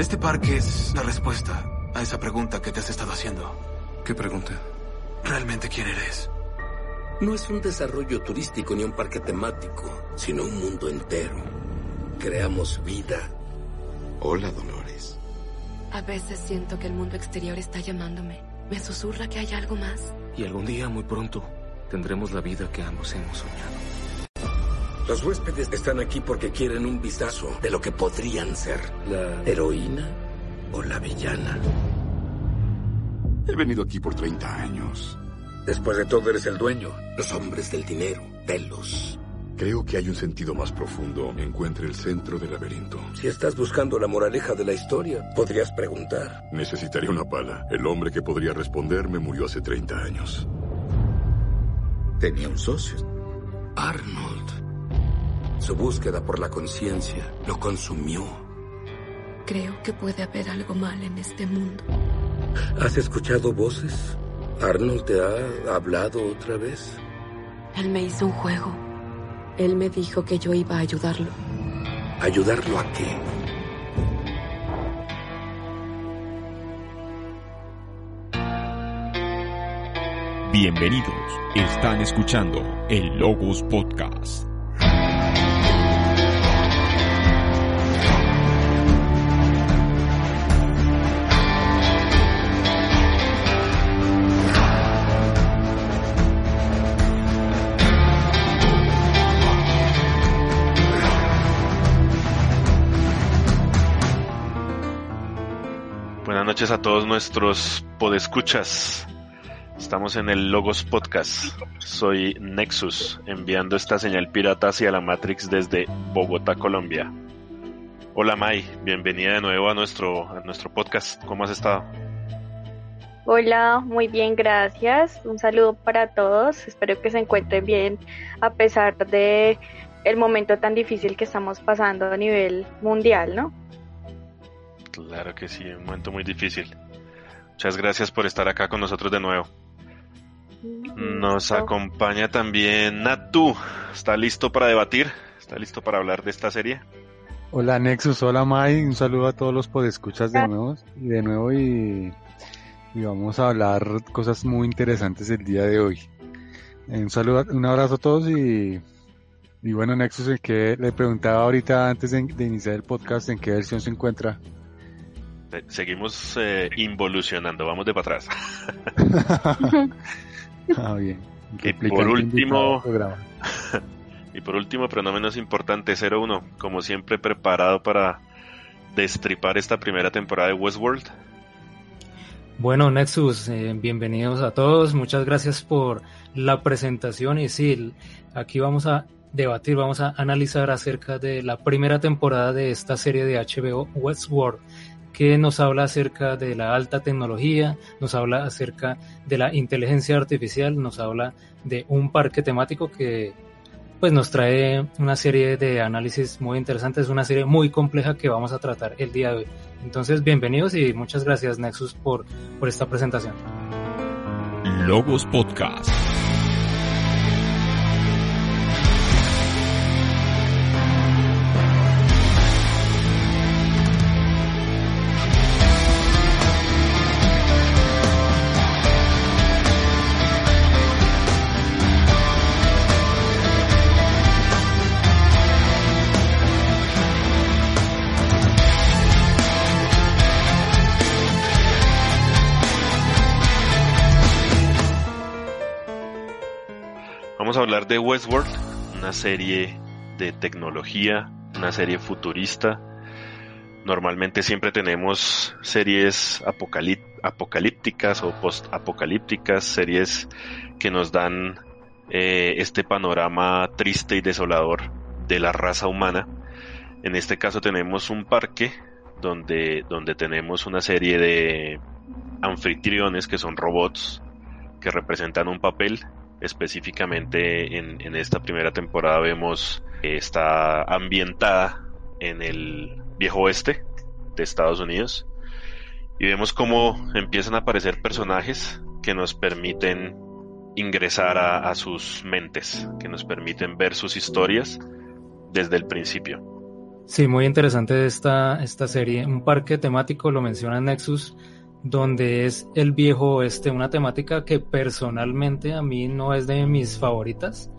Este parque es la respuesta a esa pregunta que te has estado haciendo. ¿Qué pregunta? ¿Realmente quién eres? No es un desarrollo turístico ni un parque temático, sino un mundo entero. Creamos vida. Hola, Dolores. A veces siento que el mundo exterior está llamándome. Me susurra que hay algo más. Y algún día, muy pronto, tendremos la vida que ambos hemos soñado. Los huéspedes están aquí porque quieren un vistazo de lo que podrían ser la heroína o la villana. He venido aquí por 30 años. Después de todo, eres el dueño. Los hombres del dinero, Telos. Creo que hay un sentido más profundo. Encuentre el centro del laberinto. Si estás buscando la moraleja de la historia, podrías preguntar. Necesitaría una pala. El hombre que podría responderme murió hace 30 años. Tenía un socio. Arnold. Su búsqueda por la conciencia lo consumió. Creo que puede haber algo mal en este mundo. ¿Has escuchado voces? ¿Arnold te ha hablado otra vez? Él me hizo un juego. Él me dijo que yo iba a ayudarlo. ¿Ayudarlo a qué? Bienvenidos, están escuchando el Logos Podcast. Noches a todos nuestros podescuchas. Estamos en el Logos Podcast. Soy Nexus, enviando esta señal pirata hacia la Matrix desde Bogotá, Colombia. Hola Mai, bienvenida de nuevo a nuestro, a nuestro podcast. ¿Cómo has estado? Hola, muy bien, gracias. Un saludo para todos. Espero que se encuentren bien a pesar de el momento tan difícil que estamos pasando a nivel mundial, ¿no? Claro que sí, un momento muy difícil. Muchas gracias por estar acá con nosotros de nuevo. Nos acompaña también Natu. ¿Está listo para debatir? ¿Está listo para hablar de esta serie? Hola Nexus, hola Mai, un saludo a todos los podescuchas de nuevo y de nuevo y, y vamos a hablar cosas muy interesantes el día de hoy. Un saludo, un abrazo a todos y, y bueno Nexus, ¿en qué, le preguntaba ahorita antes de, de iniciar el podcast en qué versión se encuentra. Seguimos eh, involucionando, vamos de para atrás. ah, bien. Y por último, y por último, pero no menos importante, 01, como siempre preparado para destripar esta primera temporada de Westworld. Bueno, Nexus, eh, bienvenidos a todos. Muchas gracias por la presentación. Y sí, aquí vamos a debatir, vamos a analizar acerca de la primera temporada de esta serie de HBO Westworld que nos habla acerca de la alta tecnología, nos habla acerca de la inteligencia artificial, nos habla de un parque temático que pues nos trae una serie de análisis muy interesantes, una serie muy compleja que vamos a tratar el día de hoy. Entonces, bienvenidos y muchas gracias Nexus por, por esta presentación. Logos Podcast. De Westworld, una serie de tecnología, una serie futurista. Normalmente siempre tenemos series apocalípticas o post-apocalípticas, series que nos dan eh, este panorama triste y desolador de la raza humana. En este caso tenemos un parque donde, donde tenemos una serie de anfitriones que son robots que representan un papel específicamente en, en, esta primera temporada vemos que está ambientada en el viejo oeste de Estados Unidos y vemos cómo empiezan a aparecer personajes que nos permiten ingresar a, a sus mentes, que nos permiten ver sus historias desde el principio. Sí, muy interesante esta, esta serie. Un parque temático, lo menciona Nexus, donde es el viejo oeste, una temática que personalmente a mí no es de mis favoritas.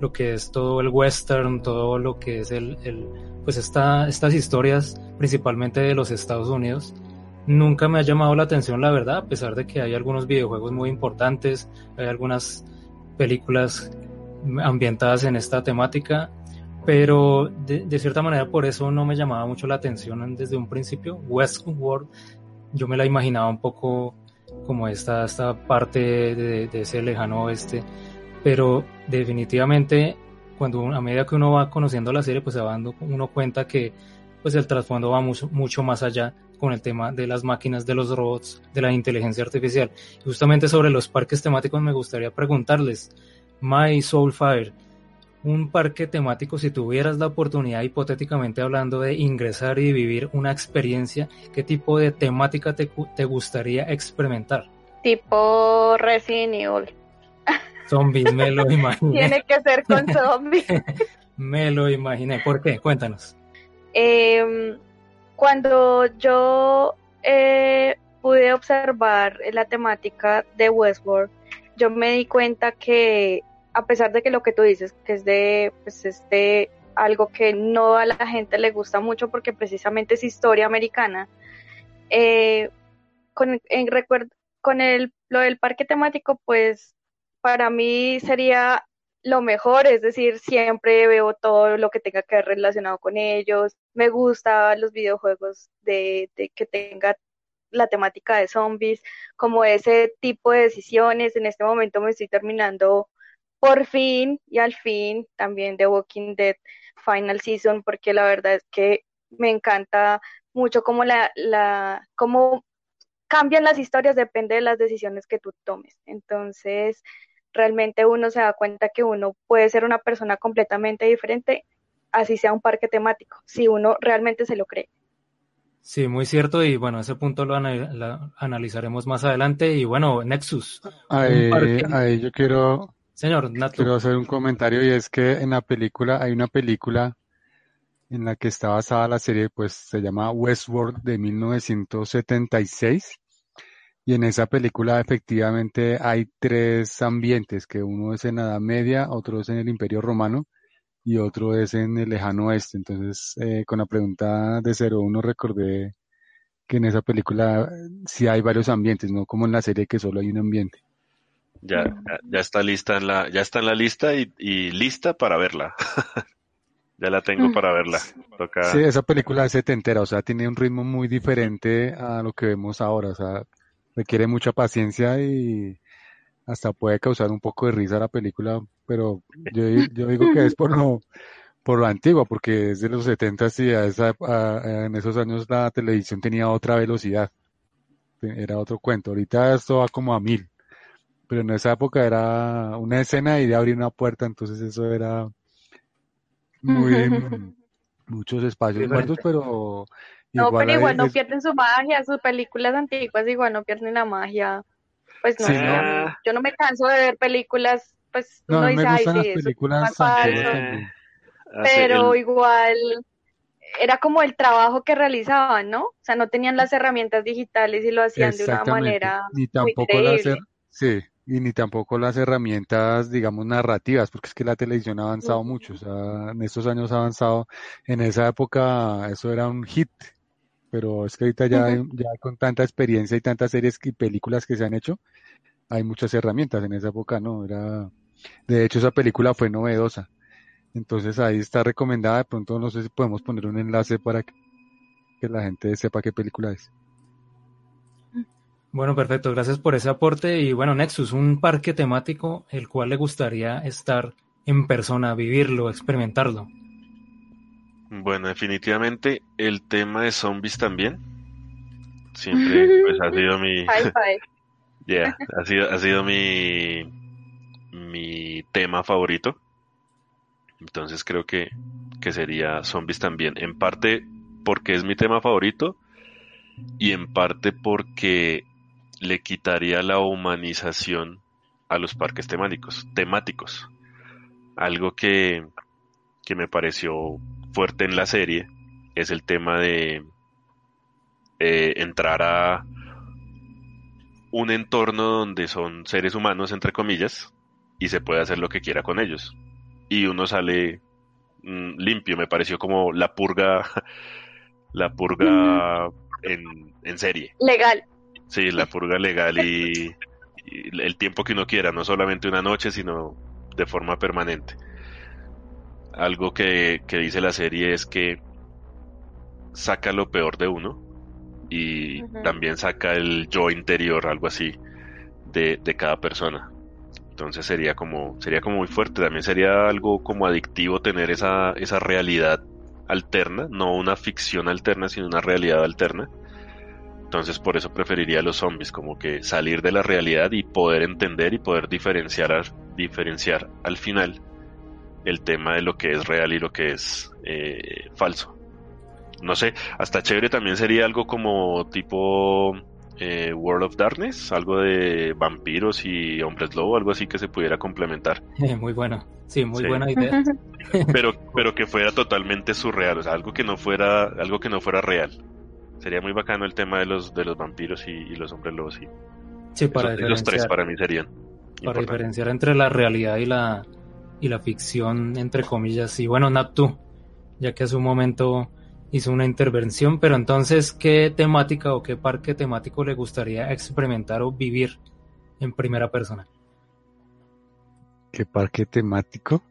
Lo que es todo el western, todo lo que es el, el pues esta, estas historias, principalmente de los Estados Unidos, nunca me ha llamado la atención, la verdad, a pesar de que hay algunos videojuegos muy importantes, hay algunas películas ambientadas en esta temática, pero de, de, cierta manera por eso no me llamaba mucho la atención desde un principio. Westworld yo me la imaginaba un poco como esta, esta parte de, de ese lejano oeste, pero definitivamente cuando a medida que uno va conociendo la serie, pues uno cuenta que pues el trasfondo va mucho, mucho más allá con el tema de las máquinas, de los robots, de la inteligencia artificial. Justamente sobre los parques temáticos me gustaría preguntarles, My Soulfire, un parque temático, si tuvieras la oportunidad, hipotéticamente hablando, de ingresar y vivir una experiencia, ¿qué tipo de temática te, te gustaría experimentar? Tipo Resident Evil. Zombies, me lo imaginé. Tiene que ser con zombies. me lo imaginé. ¿Por qué? Cuéntanos. Eh, cuando yo eh, pude observar la temática de Westworld, yo me di cuenta que a pesar de que lo que tú dices, que es de, pues algo que no a la gente le gusta mucho porque precisamente es historia americana, eh, con el, lo del parque temático, pues para mí sería lo mejor, es decir, siempre veo todo lo que tenga que ver relacionado con ellos, me gustan los videojuegos de, de que tenga la temática de zombies, como ese tipo de decisiones, en este momento me estoy terminando por fin y al fin también The Walking Dead Final Season, porque la verdad es que me encanta mucho cómo la, la, cómo cambian las historias, depende de las decisiones que tú tomes. Entonces, realmente uno se da cuenta que uno puede ser una persona completamente diferente, así sea un parque temático, si uno realmente se lo cree. Sí, muy cierto y bueno, ese punto lo, anal lo analizaremos más adelante y bueno, Nexus. Ahí, ahí yo quiero, Señor, quiero hacer un comentario y es que en la película, hay una película en la que está basada la serie, pues se llama Westworld de 1976 y en esa película efectivamente hay tres ambientes, que uno es en la Edad Media, otro es en el Imperio Romano y otro es en el lejano oeste. Entonces, eh, con la pregunta de 01 recordé que en esa película sí hay varios ambientes, no como en la serie que solo hay un ambiente. Ya, ya, ya está lista en la, ya está en la lista y, y lista para verla. ya la tengo para verla. Toca... Sí, esa película es setentera, o sea, tiene un ritmo muy diferente a lo que vemos ahora, o sea, requiere mucha paciencia y hasta puede causar un poco de risa la película, pero yo, yo digo que es por lo, por lo antiguo, porque es de los 70 y a esa, a, en esos años la televisión tenía otra velocidad, era otro cuento, ahorita esto va como a mil, pero en esa época era una escena y de abrir una puerta, entonces eso era muy, muchos espacios muertos, pero no, pero igual no es... pierden su magia, sus películas antiguas igual no pierden la magia. Pues no, sí, no. yo no me canso de ver películas, pues no, uno me dice, gustan ay, las sí, eso películas es antiguas Pero igual era como el trabajo que realizaban, ¿no? O sea, no tenían las herramientas digitales y lo hacían de una manera ni muy tampoco las creíble. sí, y ni tampoco las herramientas, digamos, narrativas, porque es que la televisión ha avanzado mucho, o sea, en estos años ha avanzado, en esa época eso era un hit, pero es que ahorita ya, ya con tanta experiencia y tantas series y películas que se han hecho, hay muchas herramientas, en esa época no, era, de hecho esa película fue novedosa, entonces ahí está recomendada, de pronto no sé si podemos poner un enlace para que, que la gente sepa qué película es. Bueno, perfecto, gracias por ese aporte. Y bueno, Nexus, un parque temático el cual le gustaría estar en persona, vivirlo, experimentarlo. Bueno, definitivamente el tema de zombies también. Siempre pues ha sido mi yeah, ha sido ha sido mi mi tema favorito. Entonces creo que que sería zombies también, en parte porque es mi tema favorito y en parte porque le quitaría la humanización a los parques temáticos, temáticos. Algo que que me pareció fuerte en la serie es el tema de eh, entrar a un entorno donde son seres humanos, entre comillas, y se puede hacer lo que quiera con ellos. Y uno sale mm, limpio, me pareció como la purga, la purga en, en, serie. Legal. Sí, la purga legal y, y, el tiempo que uno quiera, no solamente una noche, sino de forma permanente. Algo que, que dice la serie es que saca lo peor de uno y también saca el yo interior, algo así, de, de, cada persona. Entonces sería como, sería como muy fuerte, también sería algo como adictivo tener esa, esa realidad alterna, no una ficción alterna, sino una realidad alterna. Entonces por eso preferiría a los zombies, como que salir de la realidad y poder entender y poder diferenciar, diferenciar al final el tema de lo que es real y lo que es eh, falso no sé, hasta chévere también sería algo como tipo eh, World of Darkness, algo de vampiros y hombres lobo, algo así que se pudiera complementar. muy bueno, sí, muy buena idea. pero, pero que fuera totalmente surreal, o sea, algo que no fuera, algo que no fuera real. Sería muy bacano el tema de los, de los vampiros y, los hombres lobos, sí. Sí, para los tres para mí serían. Para diferenciar entre la realidad y la, y la ficción, entre comillas. Y bueno, Naptu, ya que hace un momento hizo una intervención, pero entonces, ¿qué temática o qué parque temático le gustaría experimentar o vivir en primera persona? ¿Qué parque temático?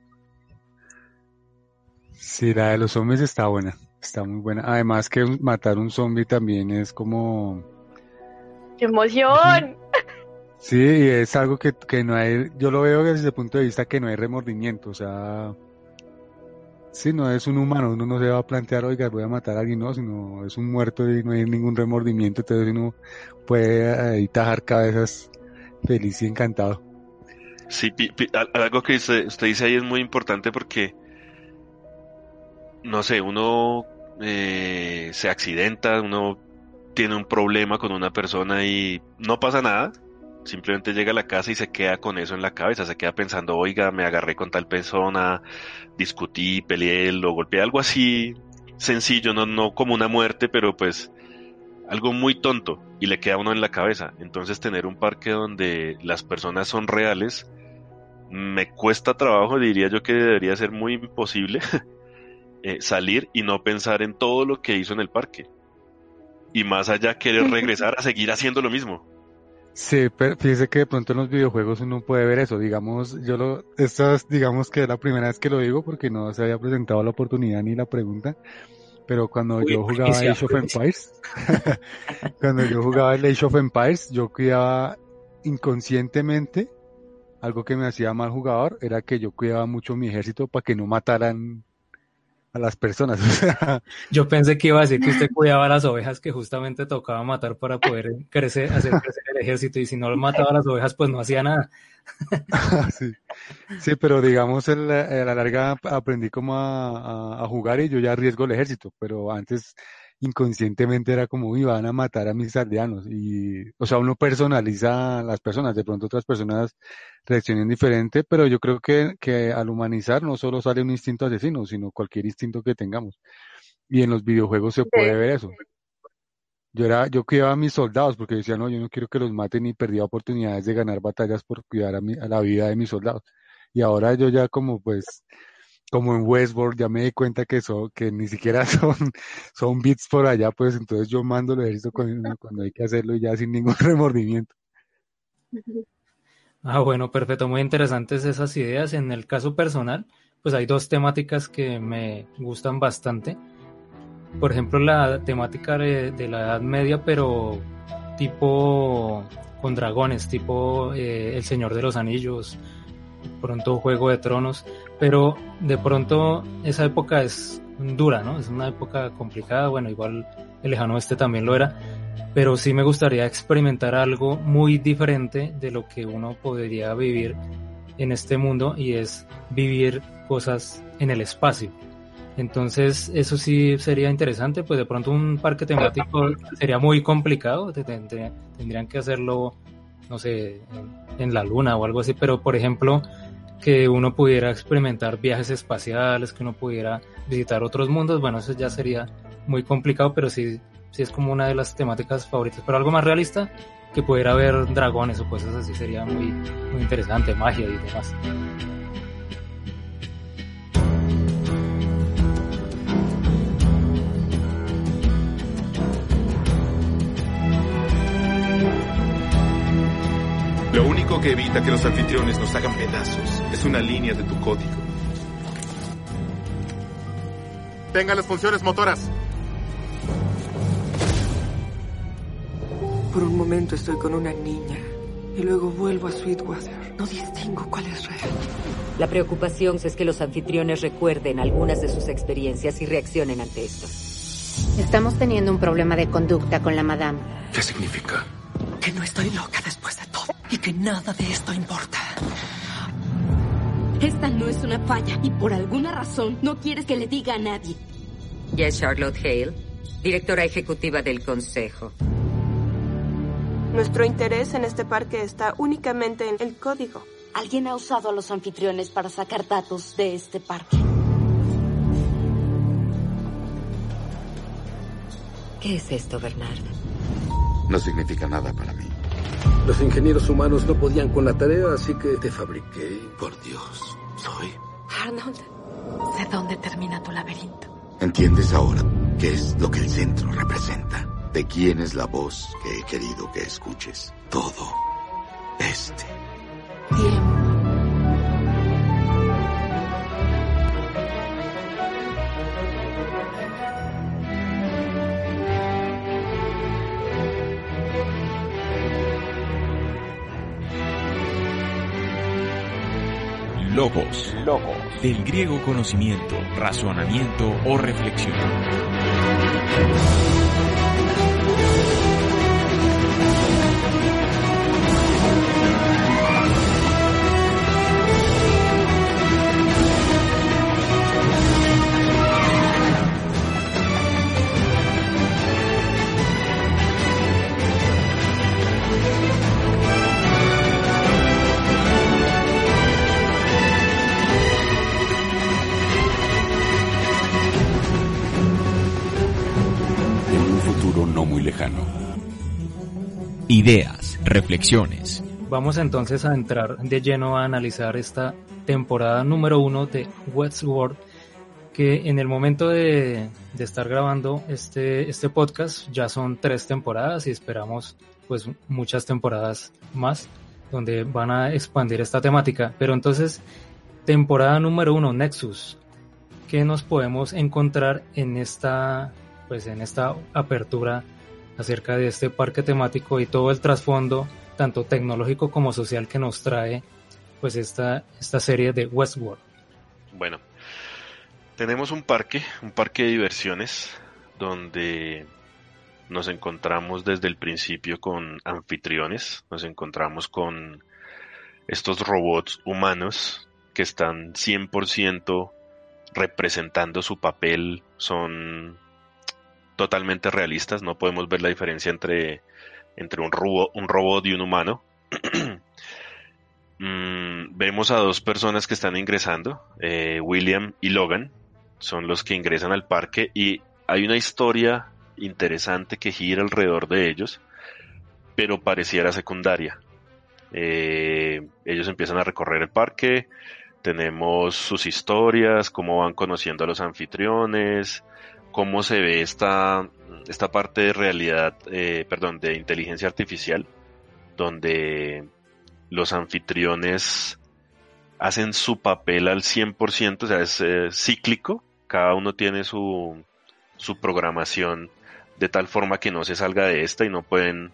Sí, la de los zombies está buena, está muy buena. Además que matar un zombie también es como... ¡Qué emoción! Sí, es algo que, que no hay, yo lo veo desde el punto de vista que no hay remordimiento, o sea, Sí, no es un humano, uno no se va a plantear, oiga, voy a matar a alguien, no, sino es un muerto y no hay ningún remordimiento, entonces uno puede ahí tajar cabezas feliz y encantado. Sí, algo que usted, dice ahí es muy importante porque, no sé, uno eh, se accidenta, uno tiene un problema con una persona y no pasa nada, simplemente llega a la casa y se queda con eso en la cabeza, se queda pensando, oiga, me agarré con tal persona, discutí, peleé, lo golpeé, algo así sencillo, no, no como una muerte, pero pues algo muy tonto y le queda uno en la cabeza. Entonces tener un parque donde las personas son reales, me cuesta trabajo, diría yo que debería ser muy imposible eh, salir y no pensar en todo lo que hizo en el parque. Y más allá querer regresar a seguir haciendo lo mismo. Sí, pero fíjese que de pronto en los videojuegos uno puede ver eso. Digamos, yo lo, esta es, digamos que es la primera vez que lo digo porque no se había presentado la oportunidad ni la pregunta. Pero cuando yo jugaba Age of Empires, cuando yo jugaba el Age of Empires, yo cuidaba inconscientemente, algo que me hacía mal jugador, era que yo cuidaba mucho mi ejército para que no mataran a las personas. Yo pensé que iba a decir que usted cuidaba a las ovejas que justamente tocaba matar para poder crecer, hacer crecer el ejército y si no lo mataba a las ovejas pues no hacía nada. sí. sí, pero digamos en la, a la larga aprendí como a, a, jugar y yo ya arriesgo el ejército, pero antes inconscientemente era como iban a matar a mis aldeanos y o sea uno personaliza a las personas de pronto otras personas reaccionen diferente pero yo creo que, que al humanizar no solo sale un instinto asesino sino cualquier instinto que tengamos. Y en los videojuegos se puede ver eso. Yo era yo cuidaba a mis soldados porque decía no yo no quiero que los maten y perdía oportunidades de ganar batallas por cuidar a, mi, a la vida de mis soldados. Y ahora yo ya como pues como en Westworld, ya me di cuenta que son, que ni siquiera son, son bits por allá, pues entonces yo mando el ejército cuando, cuando hay que hacerlo y ya sin ningún remordimiento. Ah, bueno, perfecto, muy interesantes esas ideas. En el caso personal, pues hay dos temáticas que me gustan bastante. Por ejemplo, la temática de, de la Edad Media, pero tipo con dragones, tipo eh, El Señor de los Anillos, pronto Juego de Tronos, pero de pronto esa época es dura, ¿no? Es una época complicada, bueno, igual el lejano oeste también lo era, pero sí me gustaría experimentar algo muy diferente de lo que uno podría vivir en este mundo y es vivir cosas en el espacio. Entonces, eso sí sería interesante, pues de pronto un parque temático sería muy complicado, tendrían que hacerlo, no sé, en la luna o algo así, pero por ejemplo, que uno pudiera experimentar viajes espaciales, que uno pudiera visitar otros mundos, bueno, eso ya sería muy complicado, pero sí, sí es como una de las temáticas favoritas. Pero algo más realista, que pudiera haber dragones o cosas así, sería muy, muy interesante, magia y demás. Lo único que evita que los anfitriones nos hagan pedazos es una línea de tu código. Tenga las funciones motoras. Por un momento estoy con una niña y luego vuelvo a Sweetwater. No distingo cuál es real. La preocupación es que los anfitriones recuerden algunas de sus experiencias y reaccionen ante esto. Estamos teniendo un problema de conducta con la madame. ¿Qué significa? Que no estoy loca después de todo y que nada de esto importa. Esta no es una falla y por alguna razón no quieres que le diga a nadie. Y es Charlotte Hale, directora ejecutiva del Consejo. Nuestro interés en este parque está únicamente en el código. Alguien ha usado a los anfitriones para sacar datos de este parque. ¿Qué es esto, Bernard? No significa nada para mí. Los ingenieros humanos no podían con la tarea, así que te fabriqué. Por Dios, soy. Arnold, sé dónde termina tu laberinto. ¿Entiendes ahora qué es lo que el centro representa? ¿De quién es la voz que he querido que escuches? Todo este tiempo. Logos. Logos. Del griego conocimiento, razonamiento o reflexión. Ideas, reflexiones. Vamos entonces a entrar de lleno a analizar esta temporada número uno de Westworld, que en el momento de, de estar grabando este, este podcast ya son tres temporadas y esperamos pues muchas temporadas más donde van a expandir esta temática. Pero entonces, temporada número uno, Nexus. ¿Qué nos podemos encontrar en esta, pues en esta apertura acerca de este parque temático y todo el trasfondo, tanto tecnológico como social que nos trae pues esta, esta serie de Westworld? Bueno, tenemos un parque, un parque de diversiones, donde nos encontramos desde el principio con anfitriones, nos encontramos con estos robots humanos que están 100% representando su papel, son totalmente realistas, no podemos ver la diferencia entre, entre un, robo, un robot y un humano. mm, vemos a dos personas que están ingresando, eh, William y Logan, son los que ingresan al parque y hay una historia interesante que gira alrededor de ellos, pero pareciera secundaria. Eh, ellos empiezan a recorrer el parque, tenemos sus historias, cómo van conociendo a los anfitriones, cómo se ve esta, esta parte de realidad, eh, perdón, de inteligencia artificial, donde los anfitriones hacen su papel al 100%, o sea, es eh, cíclico, cada uno tiene su, su programación de tal forma que no se salga de esta y no pueden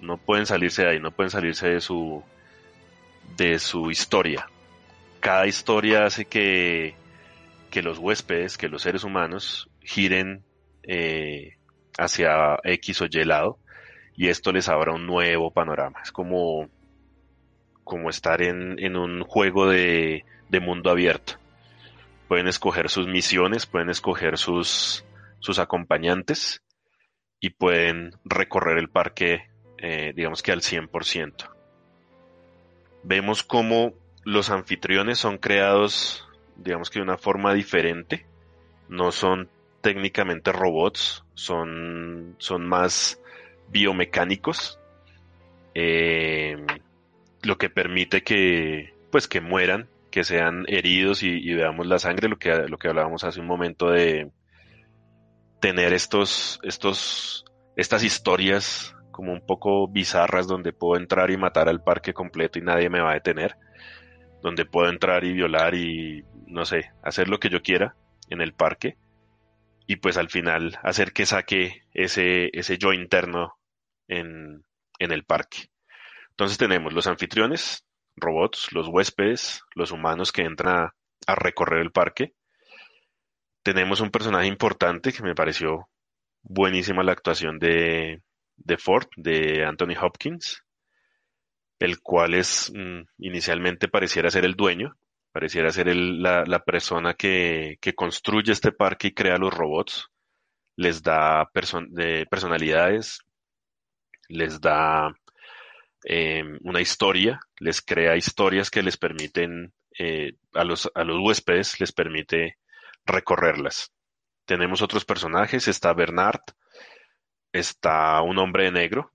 no pueden salirse de ahí, no pueden salirse de su de su historia. Cada historia hace que, que los huéspedes, que los seres humanos giren eh, hacia X o Y lado y esto les abra un nuevo panorama. Es como, como estar en, en un juego de, de mundo abierto. Pueden escoger sus misiones, pueden escoger sus, sus acompañantes y pueden recorrer el parque, eh, digamos que al 100%. Vemos cómo los anfitriones son creados, digamos que de una forma diferente, no son técnicamente robots, son, son más biomecánicos, eh, lo que permite que, pues, que mueran, que sean heridos y, veamos la sangre, lo que, lo que hablábamos hace un momento de tener estos, estos, estas historias como un poco bizarras donde puedo entrar y matar al parque completo y nadie me va a detener, donde puedo entrar y violar y, no sé, hacer lo que yo quiera en el parque y pues al final hacer que saque ese, ese yo interno en, en el parque. Entonces tenemos los anfitriones, robots, los huéspedes, los humanos que entran a, recorrer el parque. Tenemos un personaje importante que me pareció buenísima la actuación de, de Ford, de Anthony Hopkins, el cual es mm, inicialmente pareciera ser el dueño, pareciera ser la, la, persona que, construye este parque y crea los robots, les da de personalidades, les da Em, una historia, les crea historias que les permiten, eh, a, los, a los huéspedes les permite recorrerlas. Tenemos otros personajes, está Bernard, está un hombre de negro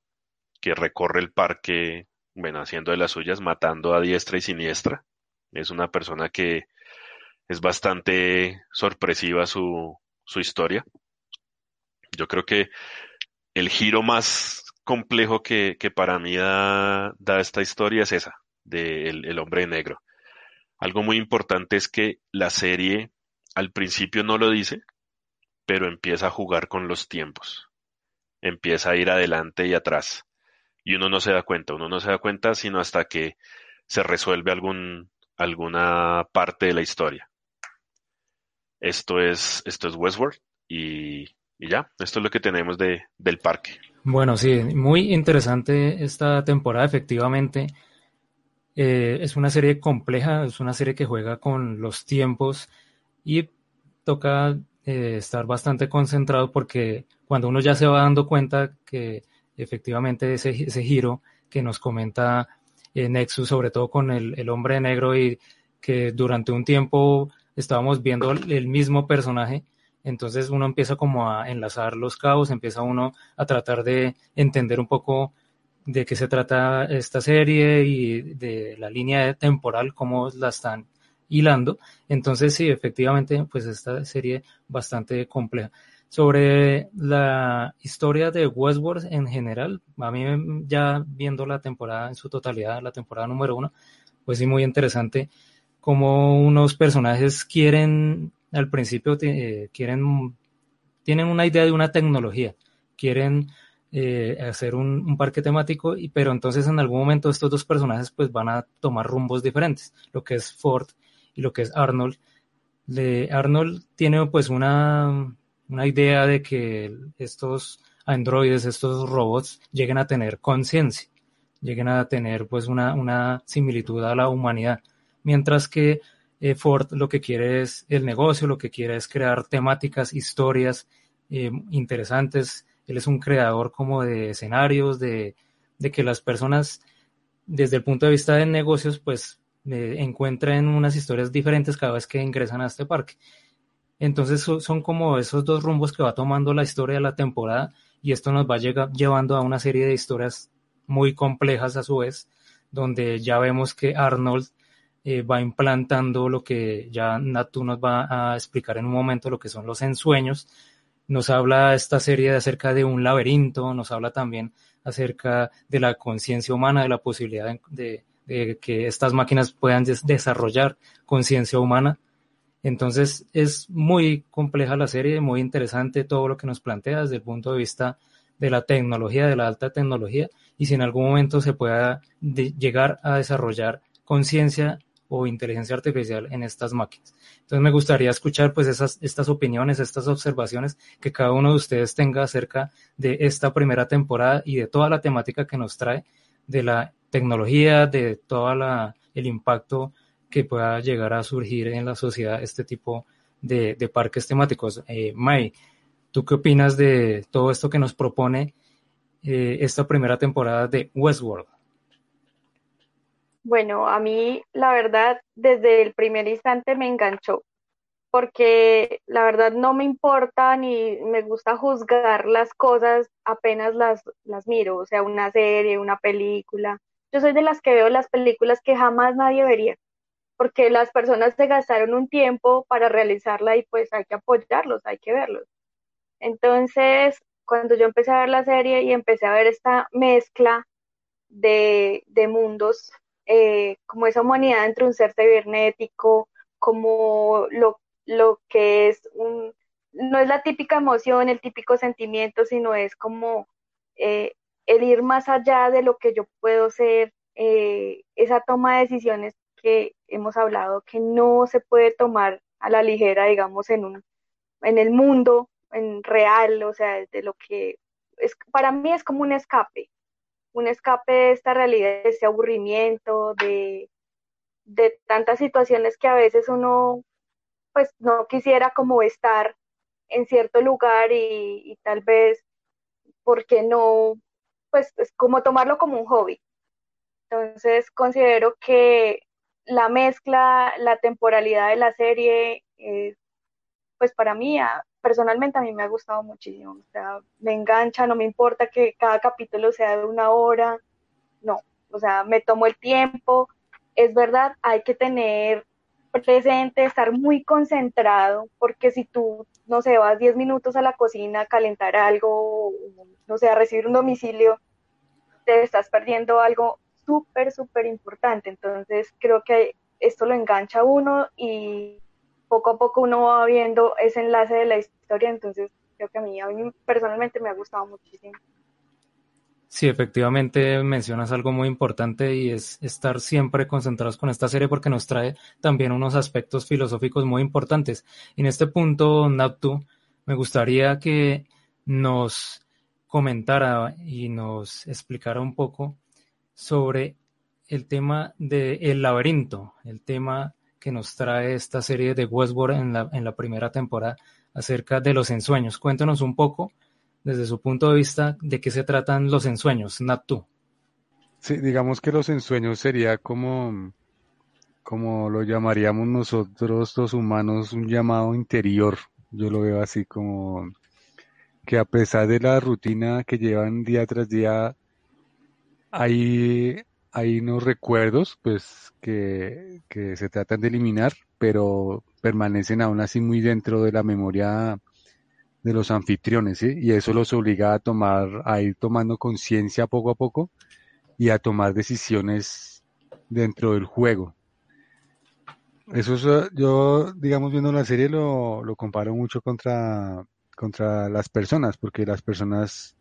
que recorre el parque, bueno, haciendo de las suyas, matando a diestra y siniestra. Es una persona que es bastante sorpresiva su, su historia. Yo creo que el giro más complejo que, para mí da, esta historia es esa, del el hombre negro. Algo muy importante es que la serie al principio no lo dice, pero empieza a jugar con los tiempos. Empieza a ir adelante y atrás. Y uno no se da cuenta, uno no se da cuenta sino hasta que se resuelve algún, alguna parte de la historia. Esto es, esto es Westworld y, y ya, esto es lo que tenemos de, del parque. Bueno, sí, muy interesante esta temporada, efectivamente. Eh, es una serie compleja, es una serie que juega con los tiempos y toca eh, estar bastante concentrado porque cuando uno ya se va dando cuenta que efectivamente ese, ese giro que nos comenta eh, Nexus, sobre todo con el, el hombre negro y que durante un tiempo estábamos viendo el mismo personaje, entonces uno empieza como a enlazar los cabos, empieza uno a tratar de entender un poco de qué se trata esta serie y de la línea temporal, cómo la están hilando. Entonces sí, efectivamente, pues esta serie bastante compleja. Sobre la historia de Westworld en general, a mí ya viendo la temporada en su totalidad, la temporada número uno, pues sí muy interesante cómo unos personajes quieren al principio eh, quieren, tienen una idea de una tecnología, quieren eh, hacer un, parque temático, y, pero entonces en algún momento estos dos personajes pues van a tomar rumbos diferentes, lo que es Ford y lo que es Arnold. Arnold tiene pues una, una idea de que estos androides, estos robots lleguen a tener conciencia, lleguen a tener pues una, una similitud a la humanidad, mientras que eh, Ford lo que quiere es el negocio, lo que quiere es crear temáticas, historias eh, interesantes. Él es un creador como de escenarios, de, que las personas, desde el punto de vista de negocios, pues eh, encuentren unas historias diferentes cada vez que ingresan a este parque. Entonces son como esos dos rumbos que va tomando la historia de la temporada y esto nos va llevando a una serie de historias muy complejas a su vez, donde ya vemos que Arnold eh, va implantando lo que ya Natu nos va a explicar en un momento, lo que son los ensueños. Nos habla esta serie acerca de un laberinto, nos habla también acerca de la conciencia humana, de la posibilidad de, que estas máquinas puedan desarrollar conciencia humana. Entonces es muy compleja la serie, muy interesante todo lo que nos plantea desde el punto de vista de la tecnología, de la alta tecnología, y si en algún momento se pueda llegar a desarrollar conciencia o inteligencia artificial en estas máquinas. Entonces me gustaría escuchar pues esas, estas opiniones, estas observaciones que cada uno de ustedes tenga acerca de esta primera temporada y de toda la temática que nos trae de la tecnología, de todo el impacto que pueda llegar a surgir en la sociedad este tipo de, parques temáticos. Eh, May, ¿tú qué opinas de todo esto que nos propone eh, esta primera temporada de Westworld? Bueno, a mí la verdad desde el primer instante me enganchó. porque la verdad no me importa ni me gusta juzgar las cosas apenas las, las miro, o sea, una serie, una película. Yo soy de las que veo las películas que jamás nadie vería, porque las personas se gastaron un tiempo para realizarla y pues hay que apoyarlos, hay que verlos. Entonces, cuando yo empecé a ver la serie y empecé a ver esta mezcla de, de mundos, eh, como esa humanidad entre un ser cibernético, como lo, lo que es un, no es la típica emoción, el típico sentimiento, sino es como eh, el ir más allá de lo que yo puedo ser, eh, esa toma de decisiones que hemos hablado que no se puede tomar a la ligera, digamos, en un, en el mundo, en real, o sea, de lo que es, para mí es como un escape, un escape de esta realidad, de ese aburrimiento, de, de tantas situaciones que a veces uno pues no quisiera como estar en cierto lugar y, y tal vez porque no, pues es como tomarlo como un hobby. Entonces considero que la mezcla, la temporalidad de la serie, eh, pues para mí, personalmente a mí me ha gustado muchísimo. O sea, me engancha, no me importa que cada capítulo sea de una hora, no, o sea, me tomo el tiempo. Es verdad, hay que tener presente, estar muy concentrado, porque si tú, no sé, vas 10 minutos a la cocina a calentar algo, no sé, a recibir un domicilio, te estás perdiendo algo súper, súper importante. Entonces creo que esto lo engancha a uno y poco a poco uno va viendo ese enlace de la historia. Entonces creo que a mí, a mí personalmente me ha gustado muchísimo. Sí, efectivamente mencionas algo muy importante y es estar siempre concentrados con esta serie porque nos trae también unos aspectos filosóficos muy importantes. En este punto, Naptu, me gustaría que nos comentara y nos explicara un poco sobre el tema del laberinto, el tema que nos trae esta serie de Westworld en la, en la primera temporada acerca de los ensueños. Cuéntanos un poco desde su punto de vista de qué se tratan los ensueños, Natu. Sí, digamos que los ensueños sería como, como lo llamaríamos nosotros los humanos, un llamado interior. Yo lo veo así como que a pesar de la rutina que llevan día tras día, hay, hay unos recuerdos pues que, se tratan de eliminar, pero permanecen aún así muy dentro de la memoria de los anfitriones, ¿sí? Y eso los obliga a tomar, a ir tomando conciencia poco a poco y a tomar decisiones dentro del juego. Eso es, yo, digamos, viendo la serie lo, lo comparo mucho contra, contra las personas, porque las personas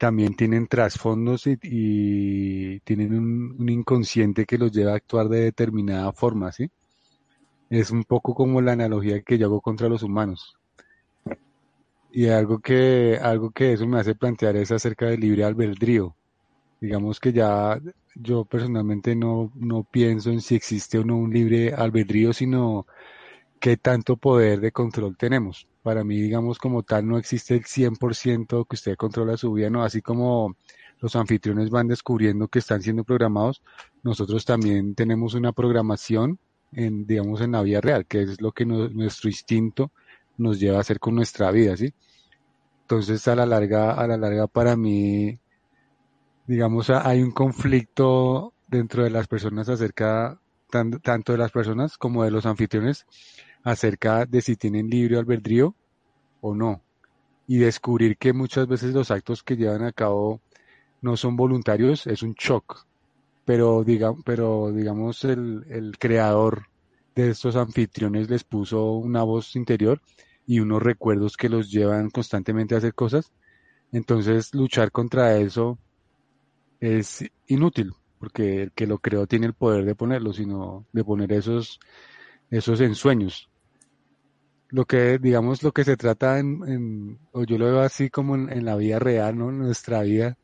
también tienen trasfondos y, tienen un, inconsciente que los lleva a actuar de determinada forma, ¿sí? Es un poco como la analogía que yo hago contra los humanos. Y algo que, algo que eso me hace plantear es acerca del libre albedrío. Digamos que ya yo personalmente no, no pienso en si existe o no un libre albedrío, sino qué tanto poder de control tenemos. Para mí, digamos, como tal, no existe el 100% que usted controla su vida, ¿no? Así como los anfitriones van descubriendo que están siendo programados, nosotros también tenemos una programación en, digamos, en la vida real, que es lo que nuestro instinto nos lleva a hacer con nuestra vida, ¿sí? Entonces, a la larga, a la larga para mí, digamos, hay un conflicto dentro de las personas acerca tanto de las personas como de los anfitriones acerca de si tienen libre albedrío o no. Y descubrir que muchas veces los actos que llevan a cabo no son voluntarios es un shock. Pero, pero digamos, el, el creador de estos anfitriones les puso una voz interior y unos recuerdos que los llevan constantemente a hacer cosas. Entonces, luchar contra eso es inútil, porque el que lo creó tiene el poder de ponerlo, sino de poner esos, esos ensueños lo que, digamos, lo que se trata en, o yo lo veo así como en, la vida real, ¿no? En nuestra vida,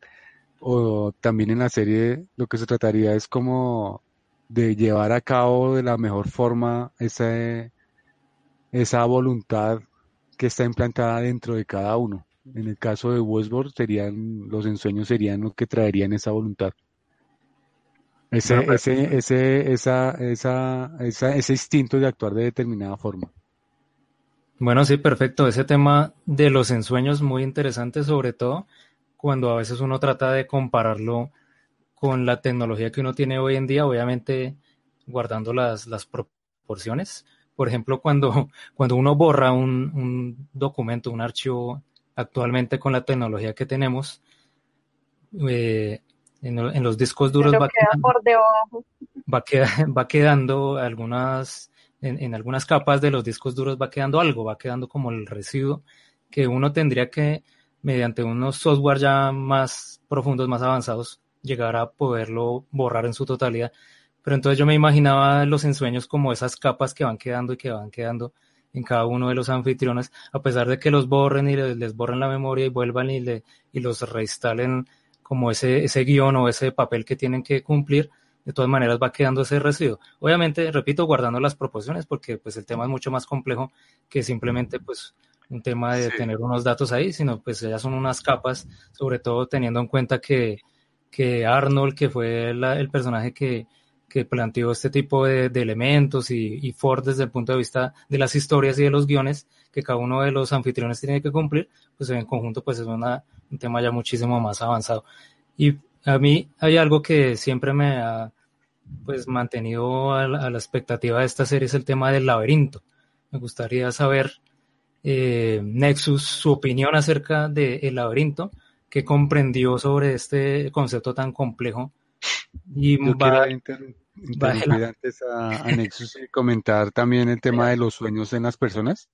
o también en la serie, lo que se trataría es como de llevar a cabo de la mejor forma esa, esa voluntad que está implantada dentro de cada uno. En el caso de Westworld serían, los ensueños serían lo que traerían esa voluntad. Ese, ese, ese, esa, esa, esa, ese instinto de actuar de determinada forma. Bueno, sí, perfecto. Ese tema de los ensueños muy interesante, sobre todo cuando a veces uno trata de compararlo con la tecnología que uno tiene hoy en día, obviamente guardando las, las proporciones. Por ejemplo, cuando, cuando uno borra un, un documento, un archivo actualmente con la tecnología que tenemos, eh, en, en, los discos duros va, quedando, va, queda, va, quedando algunas, en, algunas capas de los discos duros va quedando algo, va quedando como el residuo que uno tendría que, mediante unos software ya más profundos, más avanzados, llegar a poderlo borrar en su totalidad. Pero entonces yo me imaginaba los ensueños como esas capas que van quedando y que van quedando en cada uno de los anfitriones, a pesar de que los borren y les, les borren la memoria y vuelvan y, le, y los reinstalen como ese, ese guion o ese papel que tienen que cumplir, de todas maneras va quedando ese residuo. Obviamente, repito, guardando las proporciones, porque pues el tema es mucho más complejo que simplemente pues un tema de sí. tener unos datos ahí, sino pues ya son unas capas, sobre todo teniendo en cuenta que, que Arnold, que fue la, el personaje que, que planteó este tipo de, de elementos y, y, Ford desde el punto de vista de las historias y de los guiones que cada uno de los anfitriones tiene que cumplir, pues en conjunto pues es una, un tema ya muchísimo más avanzado. Y a mí hay algo que siempre me ha pues mantenido a la, a la expectativa de esta serie es el tema del laberinto. Me gustaría saber eh, Nexus su opinión acerca del de laberinto que comprendió sobre este concepto tan complejo. Y Yo va, inter interrumpir va antes a, a Nexus y comentar también el tema de los sueños en las personas.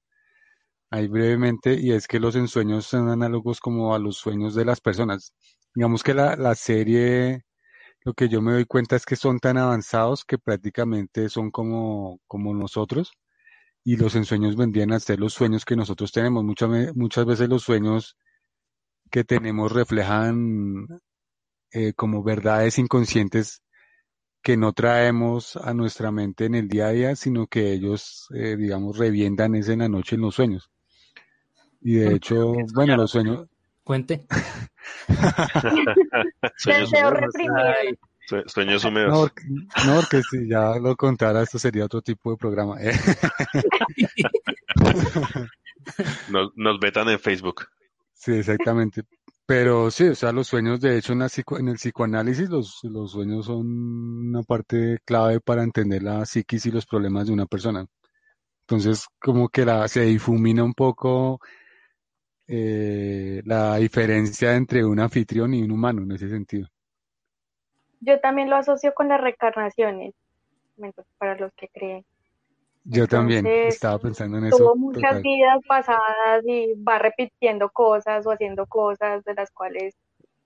Ahí brevemente y es que los ensueños son análogos como a los sueños de las personas. Digamos que la, la serie lo que yo me doy cuenta es que son tan avanzados que prácticamente son como, como nosotros y los ensueños vendrían a ser los sueños que nosotros tenemos. Muchas, muchas veces los sueños que tenemos reflejan eh, como verdades inconscientes que no traemos a nuestra mente en el día a día, sino que ellos, eh, digamos, reviendan ese en la noche en los sueños. Y de hecho, bueno, los sueños... Cuente. sueños Sueños húmedos. No, porque, no, porque si ya lo contara, esto sería otro tipo de programa. nos, nos vetan en Facebook. Sí, exactamente. Pero sí, o sea, los sueños, de hecho, en, la psico, en el psicoanálisis, los, los sueños son una parte clave para entender la psiquis y los problemas de una persona. Entonces, como que la, se difumina un poco eh, la diferencia entre un anfitrión y un humano en ese sentido. Yo también lo asocio con las reencarnaciones, para los que creen. Yo Entonces, también estaba pensando en eso. Tuvo muchas total. vidas pasadas y va repitiendo cosas o haciendo cosas de las cuales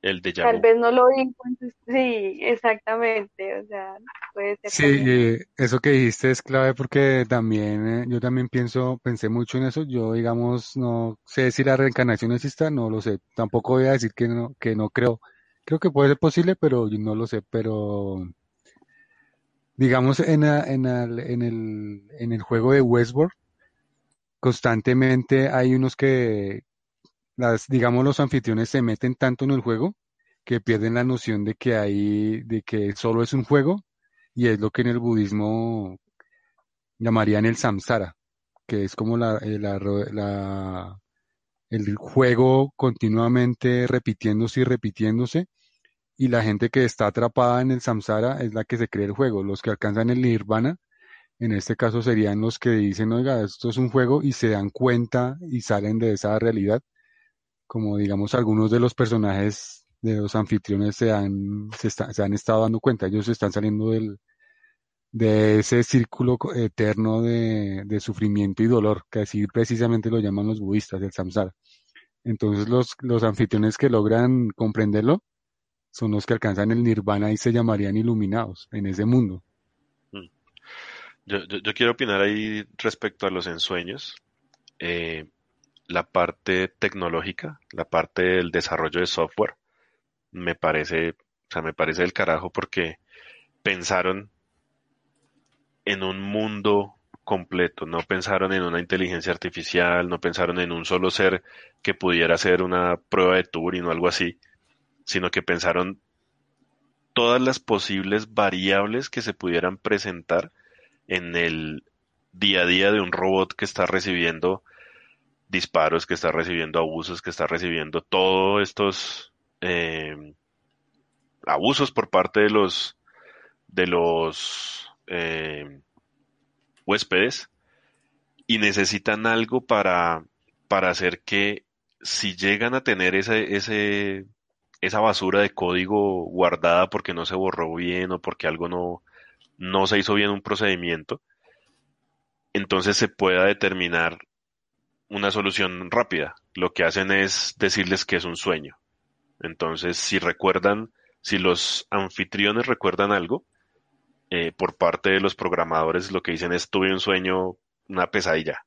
el de tal vez no lo. Entonces, sí, exactamente. O sea, puede ser. Sí, eh, eso que dijiste es clave porque también eh, yo también pienso, pensé mucho en eso. Yo, digamos, no sé si la reencarnación exista, no lo sé. Tampoco voy a decir que no, que no creo Creo que puede ser posible, pero yo no lo sé. Pero digamos en, a, en, el, en, el, en el juego de Westworld, constantemente hay unos que, las, digamos, los anfitriones se meten tanto en el juego que pierden la noción de que hay, de que solo es un juego y es lo que en el budismo llamarían el samsara, que es como la, eh, la el juego continuamente repitiéndose y repitiéndose y la gente que está atrapada en el samsara es la que se cree el juego. Los que alcanzan el nirvana, en este caso serían los que dicen, oiga, esto es un juego y se dan cuenta y salen de esa realidad. Como digamos algunos de los personajes de los anfitriones se han, se, está, se han estado dando cuenta, ellos están saliendo del, de ese círculo eterno de, de, sufrimiento y dolor, que así precisamente lo llaman los budistas, el samsara. Entonces los, los anfitriones que logran comprenderlo son los que alcanzan el nirvana y se llamarían iluminados en ese mundo. Mm. Yo, yo, yo quiero opinar ahí respecto a los ensueños. Eh, la parte tecnológica, la parte del desarrollo de software, me parece, o sea, me parece el carajo porque pensaron en un mundo completo, no pensaron en una inteligencia artificial, no pensaron en un solo ser que pudiera hacer una prueba de Turing o algo así, sino que pensaron todas las posibles variables que se pudieran presentar en el día a día de un robot que está recibiendo disparos, que está recibiendo abusos, que está recibiendo todos estos eh, abusos por parte de los de los eh, huéspedes. Y necesitan algo para, para hacer que si llegan a tener ese, ese, esa basura de código guardada porque no se borró bien o porque algo no, no se hizo bien un procedimiento, entonces se pueda determinar una solución rápida. Lo que hacen es decirles que es un sueño. Entonces, si recuerdan, si los anfitriones recuerdan algo, eh, por parte de los programadores lo que dicen es tuve un sueño, una pesadilla,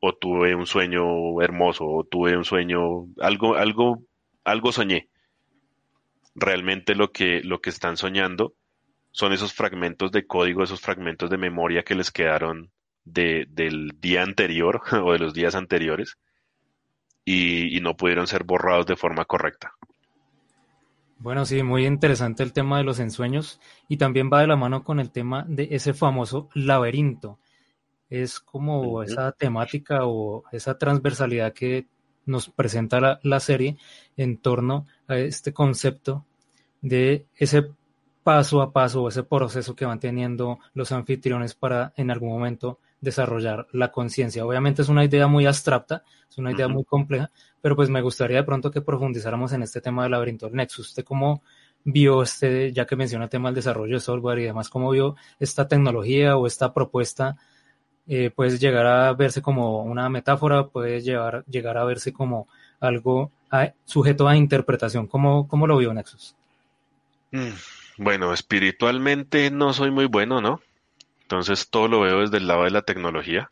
o tuve un sueño hermoso, o tuve un sueño, algo, algo, algo soñé. Realmente lo que, lo que están soñando son esos fragmentos de código, esos fragmentos de memoria que les quedaron de, del día anterior o de los días anteriores y, y no pudieron ser borrados de forma correcta. Bueno, sí, muy interesante el tema de los ensueños y también va de la mano con el tema de ese famoso laberinto. Es como esa temática o esa transversalidad que nos presenta la, la, serie en torno a este concepto de ese paso a paso o ese proceso que van teniendo los anfitriones para en algún momento desarrollar la conciencia. Obviamente es una idea muy abstracta, es una idea muy compleja, pero pues me gustaría de pronto que profundizáramos en este tema del laberinto del Nexus. ¿Usted cómo vio este, ya que menciona el tema del desarrollo de software y demás, cómo vio esta tecnología o esta propuesta? Eh, puede llegar a verse como una metáfora, puede llegar, llegar a verse como algo sujeto a interpretación. ¿Cómo, cómo lo vio Nexus? Mm, bueno, espiritualmente no soy muy bueno, ¿no? Entonces todo lo veo desde el lado de la tecnología.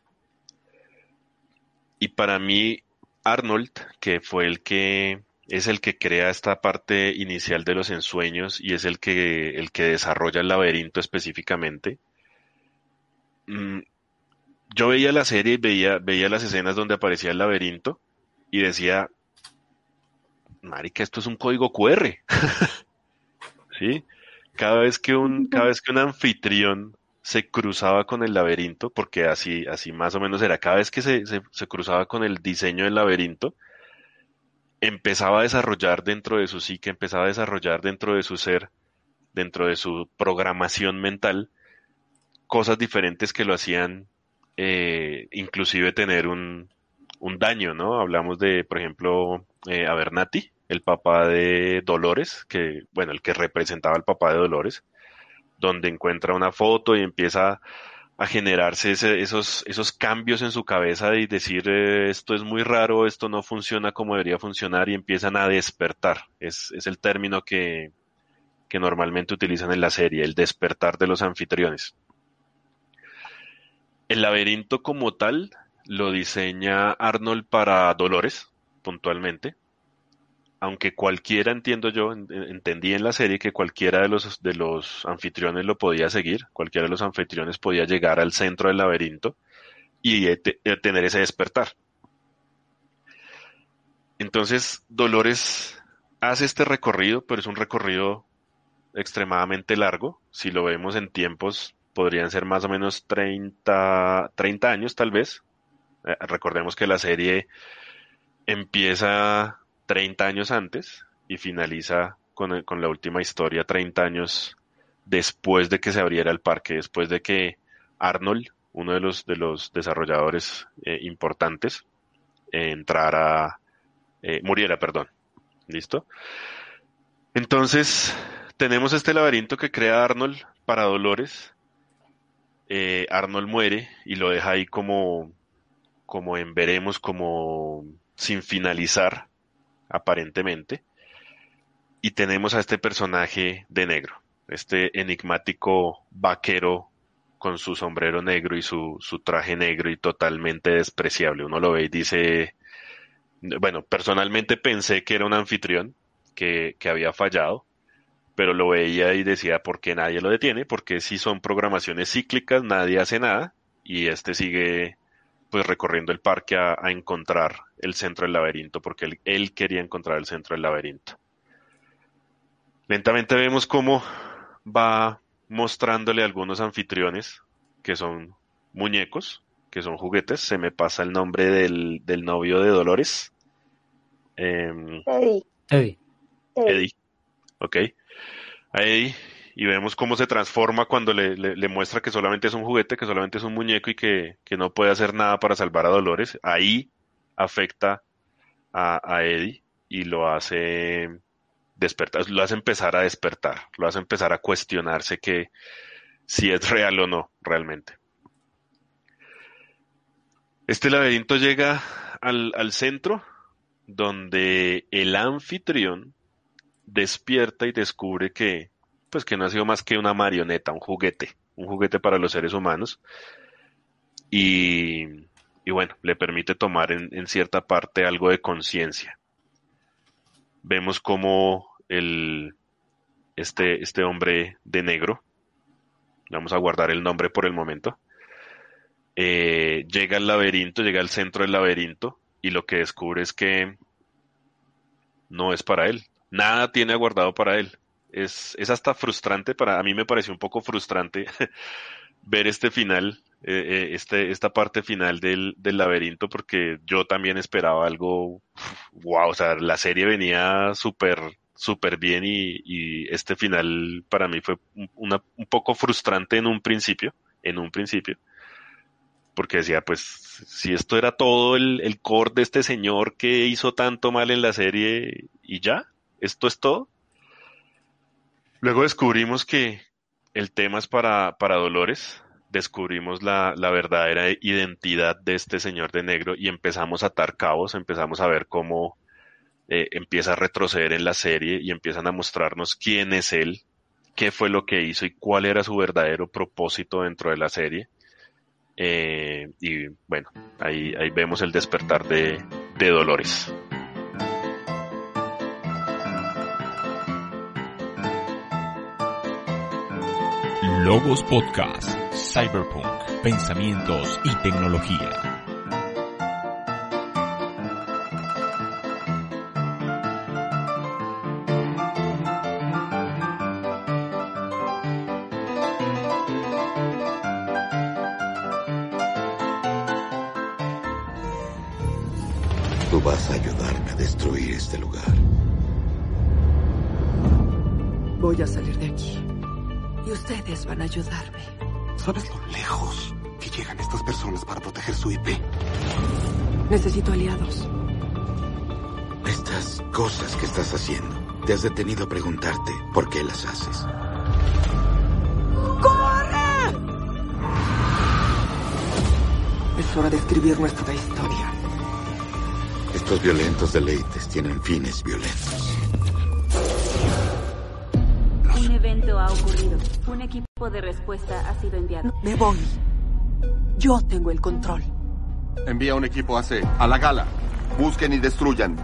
Y para mí, Arnold, que fue el que es el que crea esta parte inicial de los ensueños y es el que, el que desarrolla el laberinto específicamente. Mm, yo veía la serie y veía, veía las escenas donde aparecía el laberinto y decía, marica, esto es un código QR. ¿Sí? Cada vez que un, cada vez que un anfitrión se cruzaba con el laberinto, porque así, así más o menos era, cada vez que se, se, cruzaba con el diseño del laberinto, empezaba a desarrollar dentro de su psique, empezaba a desarrollar dentro de su ser, dentro de su programación mental, cosas diferentes que lo hacían eh, inclusive tener un, un, daño, ¿no? Hablamos de, por ejemplo, eh, Abernathy, el papá de Dolores, que, bueno, el que representaba al papá de Dolores, donde encuentra una foto y empieza a generarse esos, cambios en su cabeza y decir eh, esto es muy raro, esto no funciona como debería funcionar y empiezan a despertar. Es, es el término que, que normalmente utilizan en la serie, el despertar de los anfitriones. El laberinto como tal lo diseña Arnold para Dolores, puntualmente, aunque cualquiera, entiendo yo, entendí en la serie que cualquiera de los, de los anfitriones lo podía seguir, cualquiera de los anfitriones podía llegar al centro del laberinto y eh, eh, tener ese despertar. Entonces, Dolores hace este recorrido, pero es un recorrido extremadamente largo. Si lo vemos en tiempos, podrían ser más o menos 30, 30 años tal vez. Eh, recordemos que la serie empieza 30 años antes y finaliza con, la última historia 30 años después de que se abriera el parque, después de que Arnold, uno de los, de los desarrolladores eh, importantes, entrara, eh, muriera, perdón. ¿Listo? Entonces, tenemos este laberinto que crea Arnold para Dolores. Eh, Arnold muere y lo deja ahí como, como en veremos, como sin finalizar aparentemente. Y tenemos a este personaje de negro, este enigmático vaquero con su sombrero negro y su, su traje negro y totalmente despreciable. Uno lo ve y dice, bueno, personalmente pensé que era un anfitrión que, que había fallado, pero lo veía y decía, ¿por qué nadie lo detiene? Porque si son programaciones cíclicas, nadie hace nada y este sigue pues recorriendo el parque a, encontrar el centro del laberinto, porque él, quería encontrar el centro del laberinto. Lentamente vemos cómo va mostrándole a algunos anfitriones, que son muñecos, que son juguetes. Se me pasa el nombre del, del novio de Dolores. Em, Eddie. Eddie. Eddie. Ok. A Eddie. Y vemos cómo se transforma cuando le, le- muestra que solamente es un juguete, que solamente es un muñeco y que, que no puede hacer nada para salvar a Dolores. Ahí afecta a, a Eddie y lo hace despertar, lo hace empezar a despertar, lo hace empezar a cuestionarse que si es real o no realmente. Este laberinto llega al, al centro donde el anfitrión despierta y descubre que pues que no ha sido más que una marioneta, un juguete, un juguete para los seres humanos y, y bueno, le permite tomar en, en cierta parte algo de conciencia. Vemos como el, este, este hombre de negro, vamos a guardar el nombre por el momento, eh, llega al laberinto, llega al centro del laberinto y lo que descubre es que no es para él. Nada tiene aguardado para él. Es, es hasta frustrante, para a mí me pareció un poco frustrante ver este final, eh, eh, este, esta parte final del, del laberinto, porque yo también esperaba algo, wow, o sea, la serie venía súper, súper bien y, y este final para mí fue un- una, un poco frustrante en un principio, en un principio, porque decía, pues, si esto era todo el, el core de este señor que hizo tanto mal en la serie y ya, esto es todo. Luego descubrimos que el tema es para, para Dolores, descubrimos la, la verdadera identidad de este señor de negro y empezamos a atar cabos, empezamos a ver cómo eh, empieza a retroceder en la serie y empiezan a mostrarnos quién es él, qué fue lo que hizo y cuál era su verdadero propósito dentro de la serie. Eh, y bueno, ahí, ahí vemos el despertar de, de Dolores. Logos Podcast, Cyberpunk, Pensamientos y Tecnología. Tú vas a ayudarme a destruir este lugar. Voy a salir de aquí. Ustedes van a ayudarme. ¿Sabes lo lejos que llegan estas personas para proteger su IP? Necesito aliados. Estas cosas que estás haciendo, te has detenido a preguntarte por qué las haces. ¡Corre! Es hora de escribir nuestra historia. Estos violentos deleites tienen fines violentos. Un equipo de respuesta ha sido enviado. Me voy. Yo tengo el control. Envía un equipo AC a la gala. Busquen y destruyan.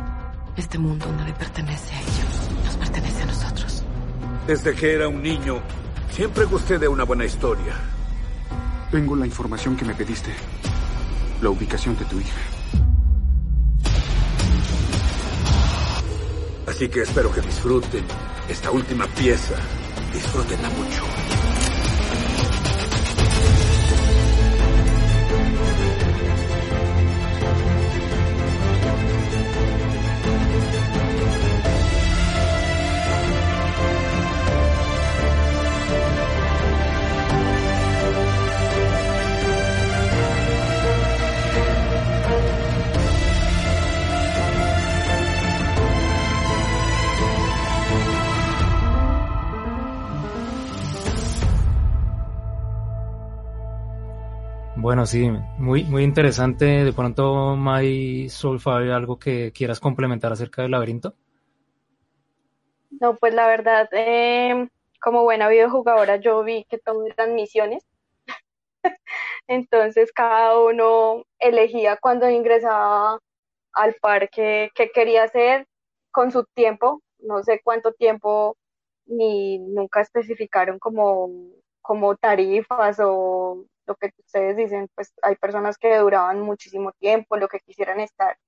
Este mundo no le pertenece a ellos, nos pertenece a nosotros. Desde que era un niño, siempre gusté de una buena historia. Tengo la información que me pediste. La ubicación de tu hija. Así que espero que disfruten esta última pieza. Disfrútenla mucho. Bueno, sí, muy, muy interesante. De pronto, May ¿hay algo que quieras complementar acerca del laberinto? No, pues la verdad, eh, como buena videojugadora, yo vi que todo eran misiones. Entonces, cada uno elegía cuando ingresaba al parque qué quería hacer con su tiempo. No sé cuánto tiempo, ni nunca especificaron como, como tarifas o lo que ustedes dicen, pues hay personas que duraban muchísimo tiempo, lo que quisieran estar.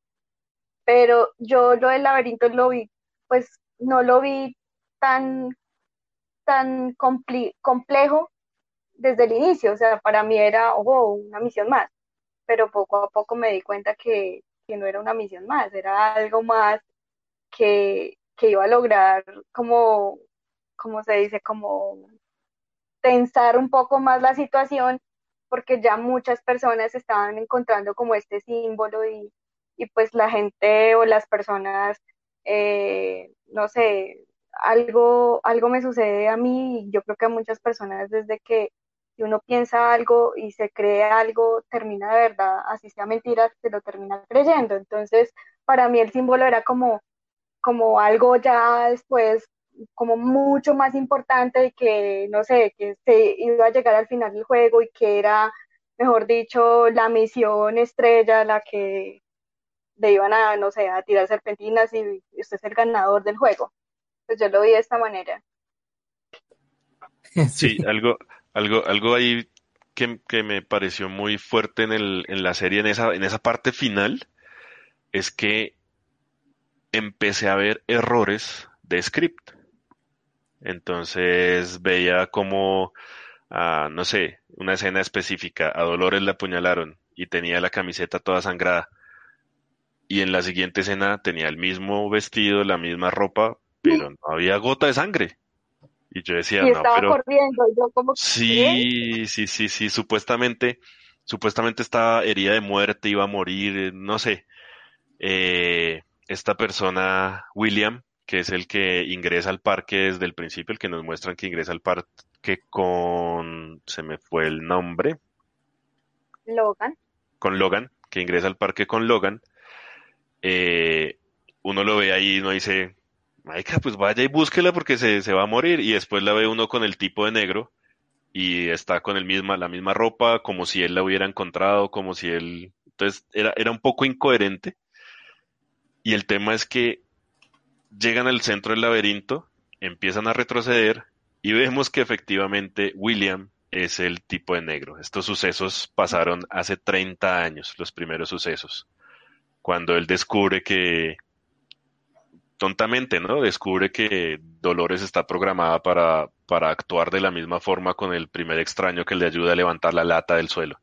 Pero yo lo del laberinto lo vi, pues no lo vi tan, tan complejo desde el inicio. O sea, para mí era, oh, una misión más. pero poco a poco me di cuenta que, que no era una misión más, era algo más que, que iba a lograr como, como se dice, como tensar un poco más la situación porque ya muchas personas estaban encontrando como este símbolo y, y pues la gente o las personas, eh, no sé, algo, algo me sucede a mí y yo creo que a muchas personas desde que uno piensa algo y se cree algo, termina de verdad, así sea mentira, se lo termina creyendo. Entonces, para mí el símbolo era como, como algo ya después, como mucho más importante y que, no sé, que se iba a llegar al final del juego y que era, mejor dicho, la misión estrella, la que le iban a, no sé, a tirar serpentinas y usted es el ganador del juego. Pues yo lo vi de esta manera. Sí, algo, algo, algo ahí que, que, me pareció muy fuerte en, el, en la serie, en esa, en esa parte final, es que empecé a ver errores de script. Entonces veía como, ah, no sé, una escena específica, a Dolores la apuñalaron y tenía la camiseta toda sangrada. Y en la siguiente escena tenía el mismo vestido, la misma ropa, pero no había gota de sangre. Y yo decía, y no, estaba pero... corriendo, yo como que, Sí, sí, sí, sí, supuestamente, supuestamente estaba herida de muerte, iba a morir, no sé. Eh, esta persona, William, que es el que ingresa al parque desde el principio, el que nos muestran que ingresa al parque con, se me fue el nombre, Logan. con Logan, que ingresa al parque con Logan, eh, uno lo ve ahí y uno dice, Marica, pues vaya y búsquela porque se, se va a morir. Y después la ve uno con el tipo de negro y está con el misma, la misma ropa, como si él la hubiera encontrado, como si él. Entonces era, era un poco incoherente. Y el tema es que llegan al centro del laberinto, empiezan a retroceder y vemos que efectivamente William es el tipo de negro. Estos sucesos pasaron hace 30 años, los primeros sucesos, cuando él descubre que tontamente, ¿no? Descubre que Dolores está programada para, para actuar de la misma forma con el primer extraño que le ayuda a levantar la lata del suelo.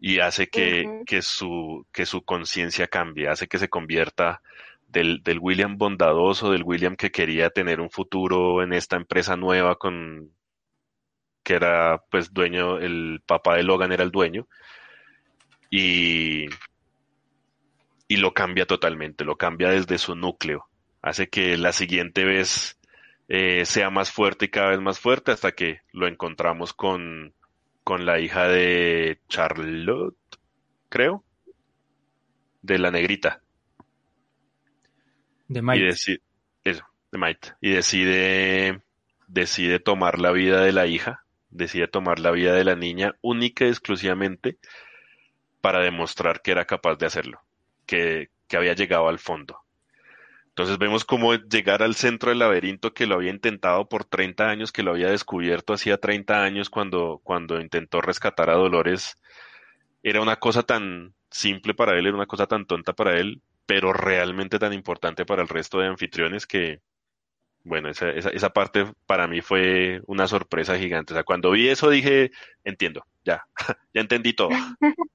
Y hace que, que su, que su conciencia cambie, hace que se convierta del, del William bondadoso, del William que quería tener un futuro en esta empresa nueva con, que era pues dueño, el papá de Logan era el dueño. Y, y lo cambia totalmente, lo cambia desde su núcleo. Hace que la siguiente vez eh, sea más fuerte y cada vez más fuerte hasta que lo encontramos con, con la hija de Charlotte, creo, de la negrita. De Y decide, eso, de Might. Y decide, decide tomar la vida de la hija, decide tomar la vida de la niña única y exclusivamente para demostrar que era capaz de hacerlo, que, que había llegado al fondo. Entonces vemos cómo llegar al centro del laberinto que lo había intentado por 30 años, que lo había descubierto hacía 30 años cuando, cuando intentó rescatar a Dolores, era una cosa tan simple para él, era una cosa tan tonta para él, pero realmente tan importante para el resto de anfitriones que, bueno, esa, esa, esa parte para mí fue una sorpresa gigante. O sea, cuando vi eso dije, entiendo, ya, ya entendí todo.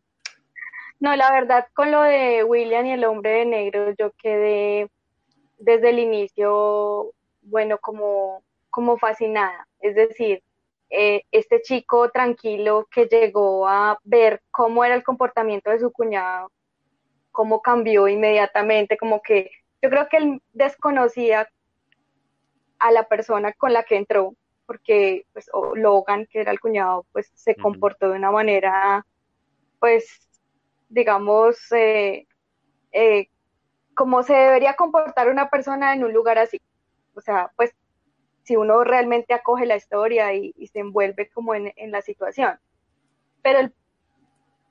No, la verdad, con lo de William y el hombre de negro, yo quedé desde el inicio, bueno, como, como fascinada. Es decir, eh, este chico tranquilo que llegó a ver cómo era el comportamiento de su cuñado, cómo cambió inmediatamente, como que yo creo que él desconocía a la persona con la que entró, porque pues Logan, que era el cuñado, pues se comportó de una manera, pues, digamos, eh, eh, como se debería comportar una persona en un lugar así. O sea, pues si uno realmente acoge la historia y, y se envuelve como en, en la situación. Pero el,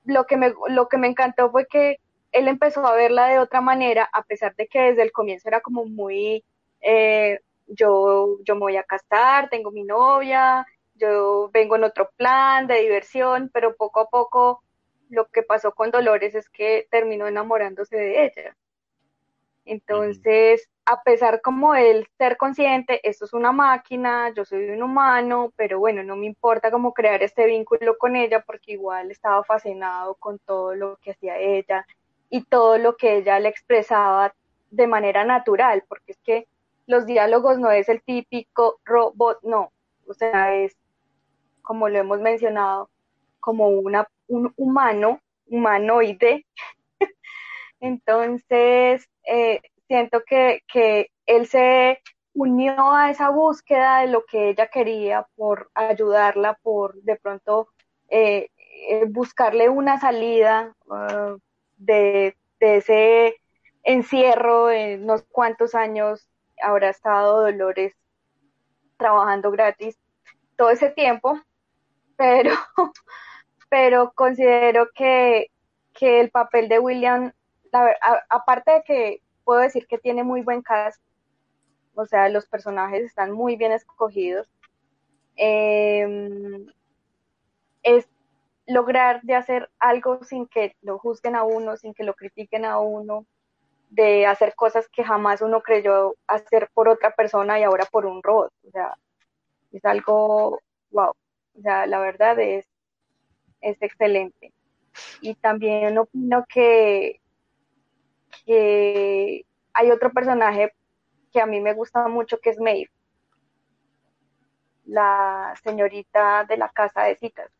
lo, que me, lo que me encantó fue que él empezó a verla de otra manera, a pesar de que desde el comienzo era como muy, eh, yo, yo me voy a casar, tengo mi novia, yo vengo en otro plan de diversión, pero poco a poco lo que pasó con Dolores es que terminó enamorándose de ella. Entonces, a pesar como él ser consciente, esto es una máquina, yo soy un humano, pero bueno, no me importa como crear este vínculo con ella porque igual estaba fascinado con todo lo que hacía ella y todo lo que ella le expresaba de manera natural, porque es que los diálogos no es el típico robot, no, o sea, es como lo hemos mencionado, como una, un humano, humanoide. Entonces, eh, siento que, que él se unió a esa búsqueda de lo que ella quería por ayudarla, por de pronto eh, eh, buscarle una salida uh, de, ese encierro en unos cuantos años habrá estado Dolores trabajando gratis todo ese tiempo, pero, pero considero que, que el papel de William, la, aparte de que puedo decir que tiene muy buen cast, o sea, los personajes están muy bien escogidos, eh, es lograr de hacer algo sin que lo juzguen a uno, sin que lo critiquen a uno, de hacer cosas que jamás uno creyó hacer por otra persona y ahora por un robot. O sea, es algo, wow. O sea, la verdad es, es excelente. Y también opino que, hay otro personaje que a mí me gusta mucho, que es Maeve, la señorita de la casa de citas.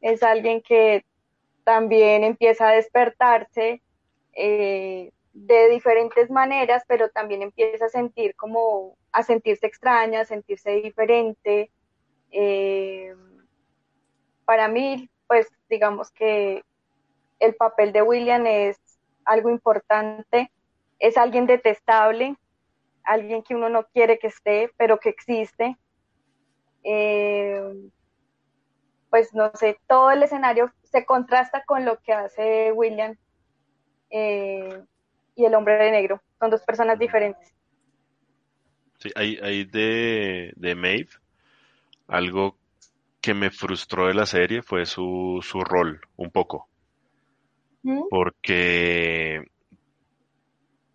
Es alguien que también empieza a despertarse eh, de diferentes maneras, pero también empieza a sentir como, a sentirse extraña, a sentirse diferente. Eh, para mí, pues digamos que el papel de William es algo importante, es alguien detestable, alguien que uno no quiere que esté, pero que existe. Eh, pues no sé, todo el escenario se contrasta con lo que hace William eh, y el hombre de negro. Son dos personas diferentes. Sí, hay, de, de Maeve algo que me frustró de la serie fue su, su rol, un poco. ¿Mm? Porque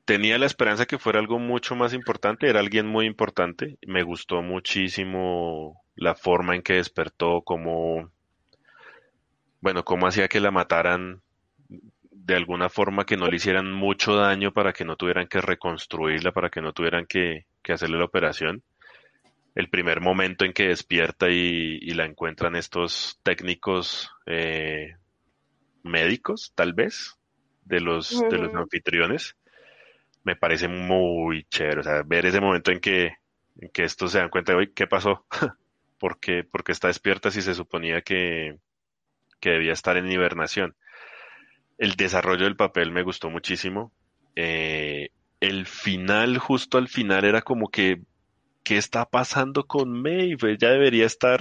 tenía la esperanza que fuera algo mucho más importante, era alguien muy importante. Me gustó muchísimo la forma en que despertó, como, bueno, cómo hacía que la mataran de alguna forma que no le hicieran mucho daño para que no tuvieran que reconstruirla, para que no tuvieran que, hacerle la operación. El primer momento en que despierta y, la encuentran estos técnicos eh, médicos, tal vez, de los, de los anfitriones, me parece muy chévere. O sea, ver ese momento en que, en que estos se dan cuenta de, hoy, ¿qué pasó? ¿Por qué, porque está despierta si se suponía que, que debía estar en hibernación? El desarrollo del papel me gustó muchísimo. Eh, el final, justo al final, era como que, ¿qué está pasando con Maeve? Ella debería estar,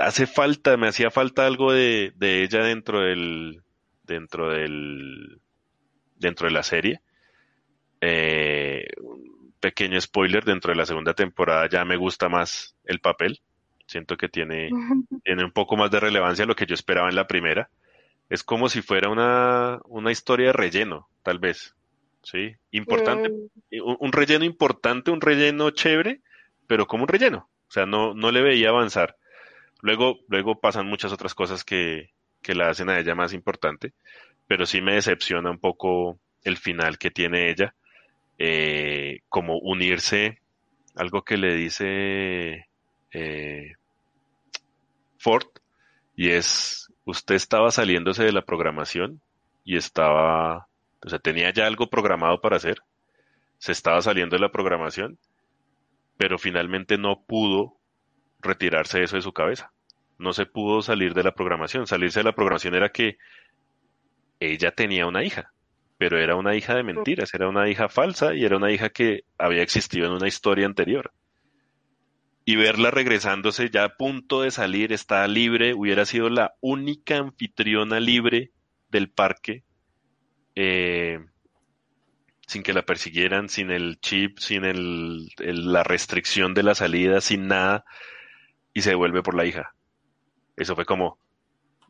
hace falta, me hacía falta algo de, de ella dentro del, dentro del, dentro de la serie. Eh, pequeño spoiler, dentro de la segunda temporada ya me gusta más el papel. Siento que tiene, tiene un poco más de relevancia lo que yo esperaba en la primera es como si fuera una, una historia de relleno, tal vez. ¿Sí? Importante. Mm. Un, relleno importante, un relleno chévere, pero como un relleno. O sea, no, no le veía avanzar. Luego, luego pasan muchas otras cosas que, que la hacen a ella más importante, pero sí me decepciona un poco el final que tiene ella, eh, como unirse, algo que le dice eh, Ford, y es usted estaba saliéndose de la programación y estaba, o sea, tenía ya algo programado para hacer, se estaba saliendo de la programación, pero finalmente no pudo retirarse eso de su cabeza. No se pudo salir de la programación. Salirse de la programación era que ella tenía una hija, pero era una hija de mentiras, era una hija falsa y era una hija que había existido en una historia anterior y verla regresándose ya a punto de salir, está libre, hubiera sido la única anfitriona libre del parque, eh, sin que la persiguieran, sin el chip, sin el, la restricción de la salida, sin nada, y se devuelve por la hija. Eso fue como,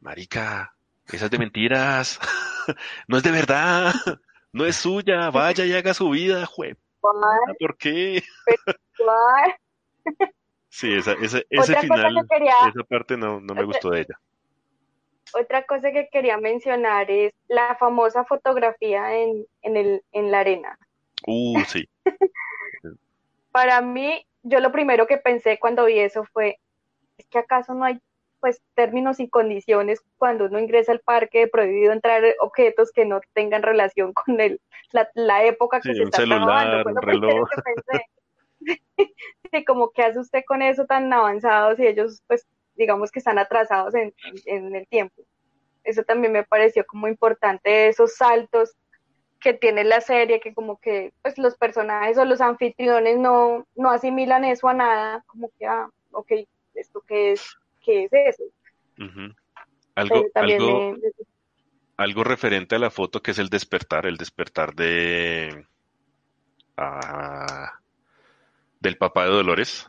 marica, esas de mentiras, no es de verdad. No es suya, vaya y haga su vida, jue. ¿Por qué? sí, esa, ese, ese final, esa parte no, no me gustó de ella. Otra cosa que quería mencionar es la famosa fotografía en, en, el, en la arena. Uh, sí. Para mí, yo lo primero que pensé cuando vi eso fue, ¿es que acaso no hay pues términos y condiciones cuando uno ingresa al parque prohibido entrar objetos que no tengan relación con el, la, época que se está celular, un reloj. sí, como que hace usted con eso tan avanzado si ellos pues digamos que están atrasados en, en, el tiempo. Eso también me pareció como importante, esos saltos que tiene la serie, que como que pues los personajes o los anfitriones no, no asimilan eso a nada, como que, ah, ok, ¿esto qué es? ¿Qué es eso? Algo, algo, algo referente a la foto que es el despertar, el despertar de ah, del papá de Dolores.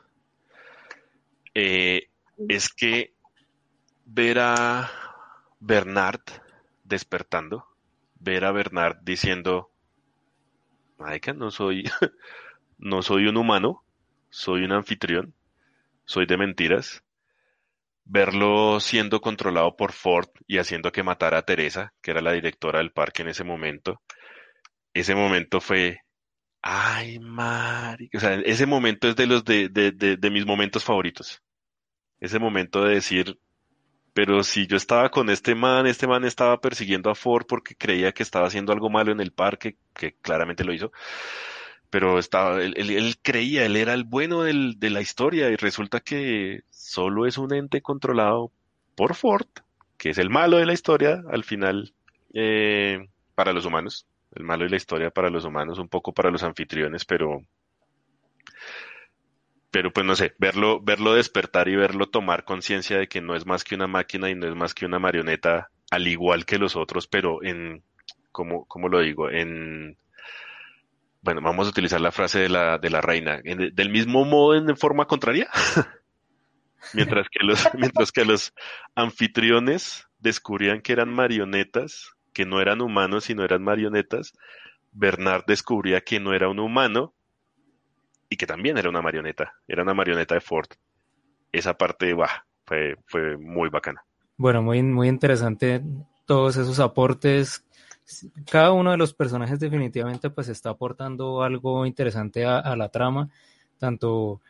Eh, es que ver a Bernard despertando, ver a Bernard diciendo, Maika, no soy, no soy un humano, soy un anfitrión, soy de mentiras, verlo siendo controlado por Ford y haciendo que matara a Teresa, que era la directora del parque en ese momento, ese momento fue, ay, Mari, o sea, ese momento es de los de, de, de, mis momentos favoritos. Ese momento de decir, pero si yo estaba con este man, este man estaba persiguiendo a Ford porque creía que estaba haciendo algo malo en el parque, que claramente lo hizo pero estaba, él, él, creía, él era el bueno del, de la historia y resulta que solo es un ente controlado por Ford, que es el malo de la historia al final eh, para los humanos, el malo de la historia para los humanos, un poco para los anfitriones, pero pero pues no sé, verlo, verlo despertar y verlo tomar conciencia de que no es más que una máquina y no es más que una marioneta, al igual que los otros, pero en, como, como lo digo, en bueno, vamos a utilizar la frase de la, de la reina, del mismo modo en forma contraria. mientras, que los, mientras que los anfitriones descubrían que eran marionetas, que no eran humanos, sino eran marionetas, Bernard descubría que no era un humano y que también era una marioneta, era una marioneta de Ford. Esa parte, bah, fue, fue muy bacana. Bueno, muy, muy interesante todos esos aportes cada uno de los personajes definitivamente pues está aportando algo interesante a, la trama, tanto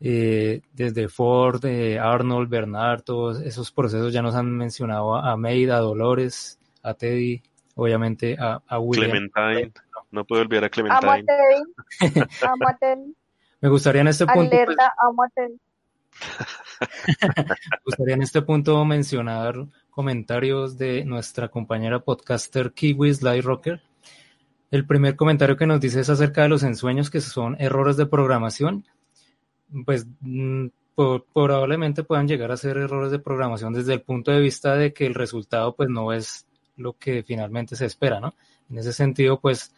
eh, desde Ford, eh, Arnold, Bernard, todos esos procesos ya nos han mencionado a, Maid, a Dolores, a Teddy, obviamente a, a William. Clementine, no puedo olvidar a Clementine. Amo a Teddy, amo a Teddy. Me gustaría en este punto... Pues, amo a Teddy. Me gustaría en este punto mencionar comentarios de nuestra compañera podcaster Kiwi Sly Rocker. El primer comentario que nos dice es acerca de los ensueños que son errores de programación. Pues mm, probablemente puedan llegar a ser errores de programación desde el punto de vista de que el resultado pues no es lo que finalmente se espera, ¿no? En ese sentido, pues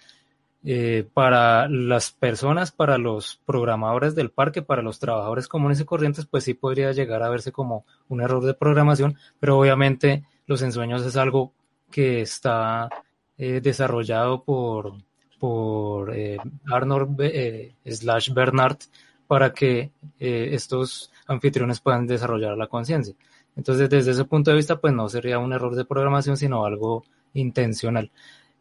eh, para las personas, para los programadores del parque, para los trabajadores comunes y corrientes, pues sí podría llegar a verse como un error de programación, pero obviamente los ensueños es algo que está eh, desarrollado por, por eh, Arnold slash Bernard para que estos anfitriones puedan desarrollar la conciencia. Entonces, desde ese punto de vista, pues no sería un error de programación, sino algo intencional.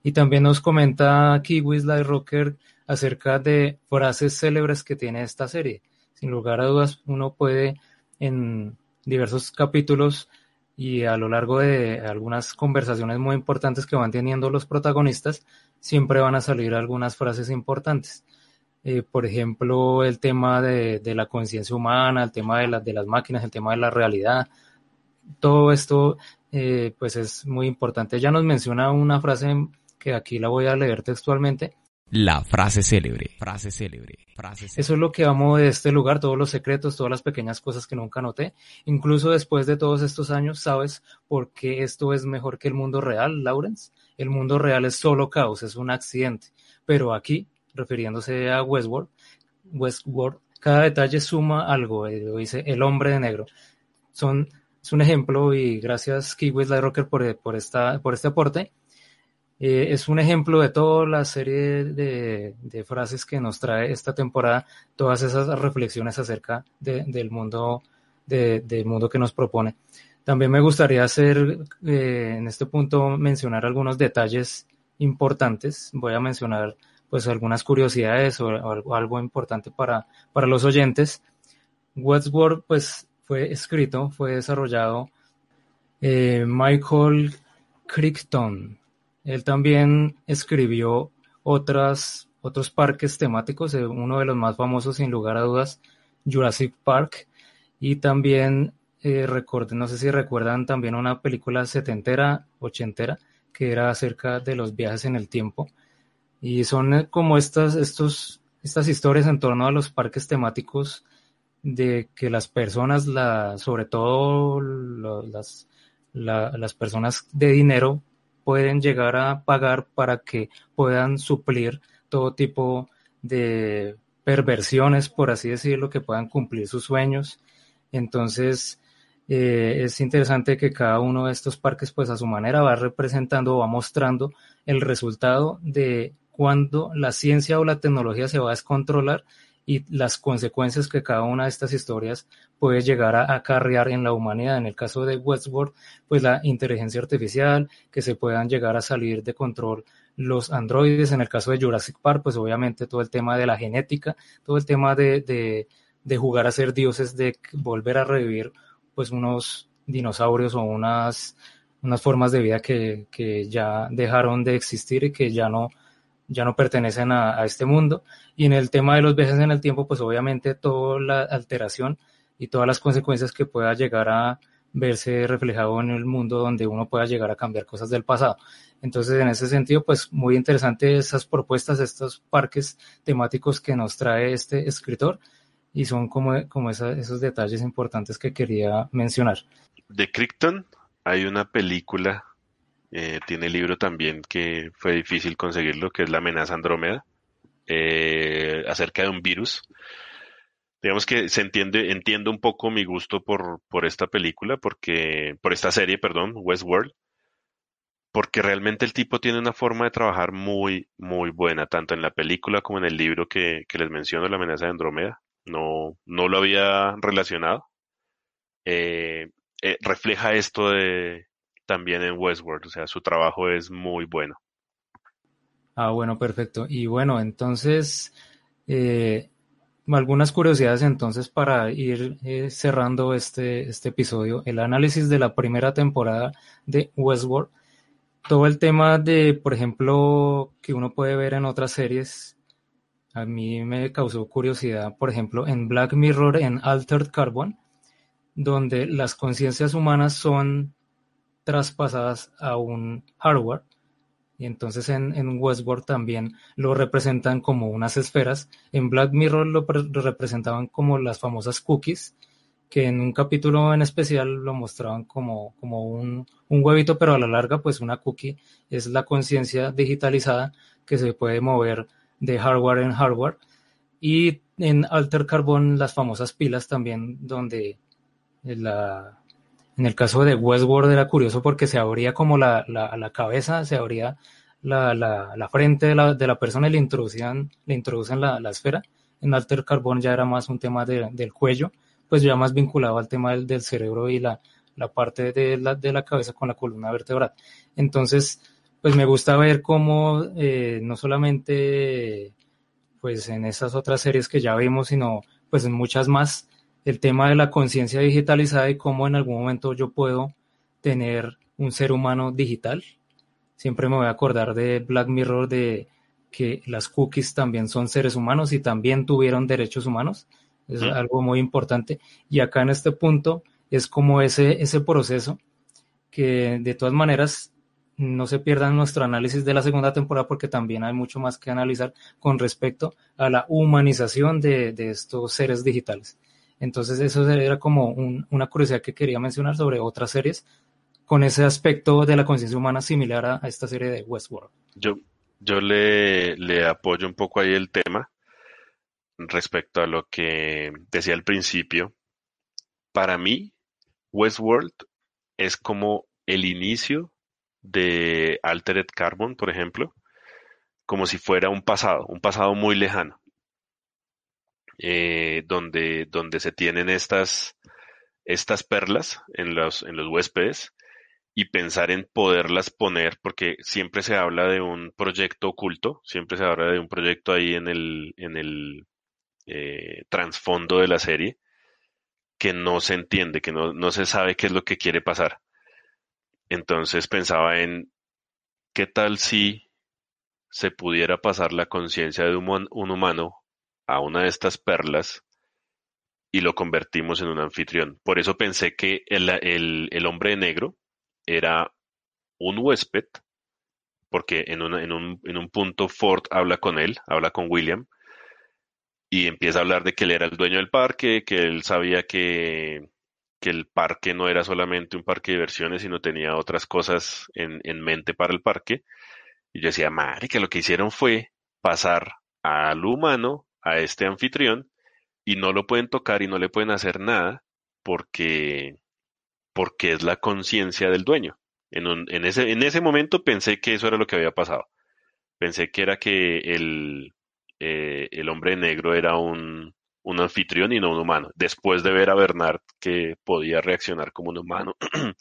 Y también nos comenta Kiwi Sly Rocker acerca de frases célebres que tiene esta serie. Sin lugar a dudas, uno puede en diversos capítulos y a lo largo de algunas conversaciones muy importantes que van teniendo los protagonistas, siempre van a salir algunas frases importantes. Eh, por ejemplo, el tema de, la conciencia humana, el tema de, de las máquinas, el tema de la realidad. Todo esto, eh, pues es muy importante. Ya nos menciona una frase que aquí la voy a leer textualmente. La frase célebre, frase célebre, frase célebre. Eso es lo que amo de este lugar, todos los secretos, todas las pequeñas cosas que nunca noté. Incluso después de todos estos años, ¿sabes por qué esto es mejor que el mundo real, Lawrence? El mundo real es solo caos, es un accidente. Pero aquí, refiriéndose a Westworld, Westworld, cada detalle suma algo, eh, lo dice el hombre de negro. Son, es un ejemplo y gracias Kiwi Rocker por, por, esta, por este aporte Eh, es un ejemplo de toda la serie de, de, frases que nos trae esta temporada, todas esas reflexiones acerca de, del mundo, del mundo que nos propone. También me gustaría hacer eh, en este punto mencionar algunos detalles importantes. Voy a mencionar pues algunas curiosidades o, algo, algo, importante para, para los oyentes. Westworld pues fue escrito, fue desarrollado eh, Michael Crichton. Él también escribió otras, otros parques temáticos, eh, uno de los más famosos sin lugar a dudas, Jurassic Park, y también eh, no sé si recuerdan también una película setentera, ochentera, que era acerca de los viajes en el tiempo. Y son eh, como estas, estos, estas historias en torno a los parques temáticos de que las personas, la, sobre todo las, las personas de dinero, pueden llegar a pagar para que puedan suplir todo tipo de perversiones, por así decirlo, que puedan cumplir sus sueños. Entonces, eh, es interesante que cada uno de estos parques, pues a su manera, va representando o va mostrando el resultado de cuando la ciencia o la tecnología se va a descontrolar y las consecuencias que cada una de estas historias puede llegar a acarrear en la humanidad. En el caso de Westworld, pues la inteligencia artificial, que se puedan llegar a salir de control los androides. En el caso de Jurassic Park, pues obviamente todo el tema de la genética, todo el tema de, de, de jugar a ser dioses, de volver a revivir pues unos dinosaurios o unas, unas formas de vida que, que ya dejaron de existir y que ya no, ya no pertenecen a, este mundo. Y en el tema de los viajes en el tiempo, pues obviamente toda la alteración y todas las consecuencias que pueda llegar a verse reflejado en el mundo donde uno pueda llegar a cambiar cosas del pasado. Entonces, en ese sentido, pues muy interesante esas propuestas, estos parques temáticos que nos trae este escritor y son como, como esos detalles importantes que quería mencionar. De Crichton hay una película, eh, tiene libro también que fue difícil conseguirlo, que es La amenaza Andrómeda, eh, acerca de un virus. Digamos que se entiende, entiendo un poco mi gusto por, por esta película, porque, por esta serie, perdón, Westworld, porque realmente el tipo tiene una forma de trabajar muy, muy buena, tanto en la película como en el libro que, que les menciono, La amenaza de Andrómeda no, no lo había relacionado. Eh, eh, refleja esto de también en Westworld, o sea, su trabajo es muy bueno. Ah, bueno, perfecto. Y bueno, entonces, eh, algunas curiosidades entonces para ir cerrando este, este episodio. El análisis de la primera temporada de Westworld. Todo el tema de, por ejemplo, que uno puede ver en otras series, a mí me causó curiosidad, por ejemplo, en Black Mirror, en Altered Carbon, donde las conciencias humanas son traspasadas a un hardware. Y entonces en, en, Westworld también lo representan como unas esferas. En Black Mirror lo, representaban como las famosas cookies, que en un capítulo en especial lo mostraban como, como un, un huevito, pero a la larga, pues una cookie es la conciencia digitalizada que se puede mover de hardware en hardware. Y en Alter Carbon las famosas pilas también, donde la, en el caso de Westworld era curioso porque se abría como la, la, la cabeza, se abría la, la, frente de la, de la persona y le introducían, le introducen la, esfera. En Alter Carbon ya era más un tema de, del cuello, pues ya más vinculado al tema del, del cerebro y la, la parte de la, de la cabeza con la columna vertebral. Entonces, pues me gusta ver cómo eh, no solamente pues en esas otras series que ya vimos, sino pues en muchas más, el tema de la conciencia digitalizada y cómo en algún momento yo puedo tener un ser humano digital. Siempre me voy a acordar de Black Mirror de que las cookies también son seres humanos y también tuvieron derechos humanos. Es algo muy importante. Y acá en este punto es como ese, ese proceso que de todas maneras no se pierdan nuestro análisis de la segunda temporada porque también hay mucho más que analizar con respecto a la humanización de, estos seres digitales. Entonces eso era como una curiosidad que quería mencionar sobre otras series con ese aspecto de la conciencia humana similar a, esta serie de Westworld. Yo, yo le, le apoyo un poco ahí el tema respecto a lo que decía al principio. Para mí, Westworld es como el inicio de Altered Carbon, por ejemplo, como si fuera un pasado, un pasado muy lejano, eh, donde, donde se tienen estas, estas perlas en los, en los huéspedes y pensar en poderlas poner, porque siempre se habla de un proyecto oculto, siempre se habla de un proyecto ahí en el, en el eh, trasfondo de la serie, que no se entiende, que no, no se sabe qué es lo que quiere pasar. Entonces pensaba en qué tal si se pudiera pasar la conciencia de un, un humano a una de estas perlas y lo convertimos en un anfitrión. Por eso pensé que el, el, hombre negro era un huésped, porque en, en, un, en un punto Ford habla con él, habla con William, y empieza a hablar de que él era el dueño del parque, que él sabía que, que el parque no era solamente un parque de diversiones, sino tenía otras cosas en, en mente para el parque. Y yo decía, madre, que lo que hicieron fue pasar al humano, a este anfitrión, y no lo pueden tocar y no le pueden hacer nada porque, porque es la conciencia del dueño. En, un, en, ese, en ese momento pensé que eso era lo que había pasado. Pensé que era que el, eh, el hombre negro era un, un anfitrión y no un humano. Después de ver a Bernard que podía reaccionar como un humano,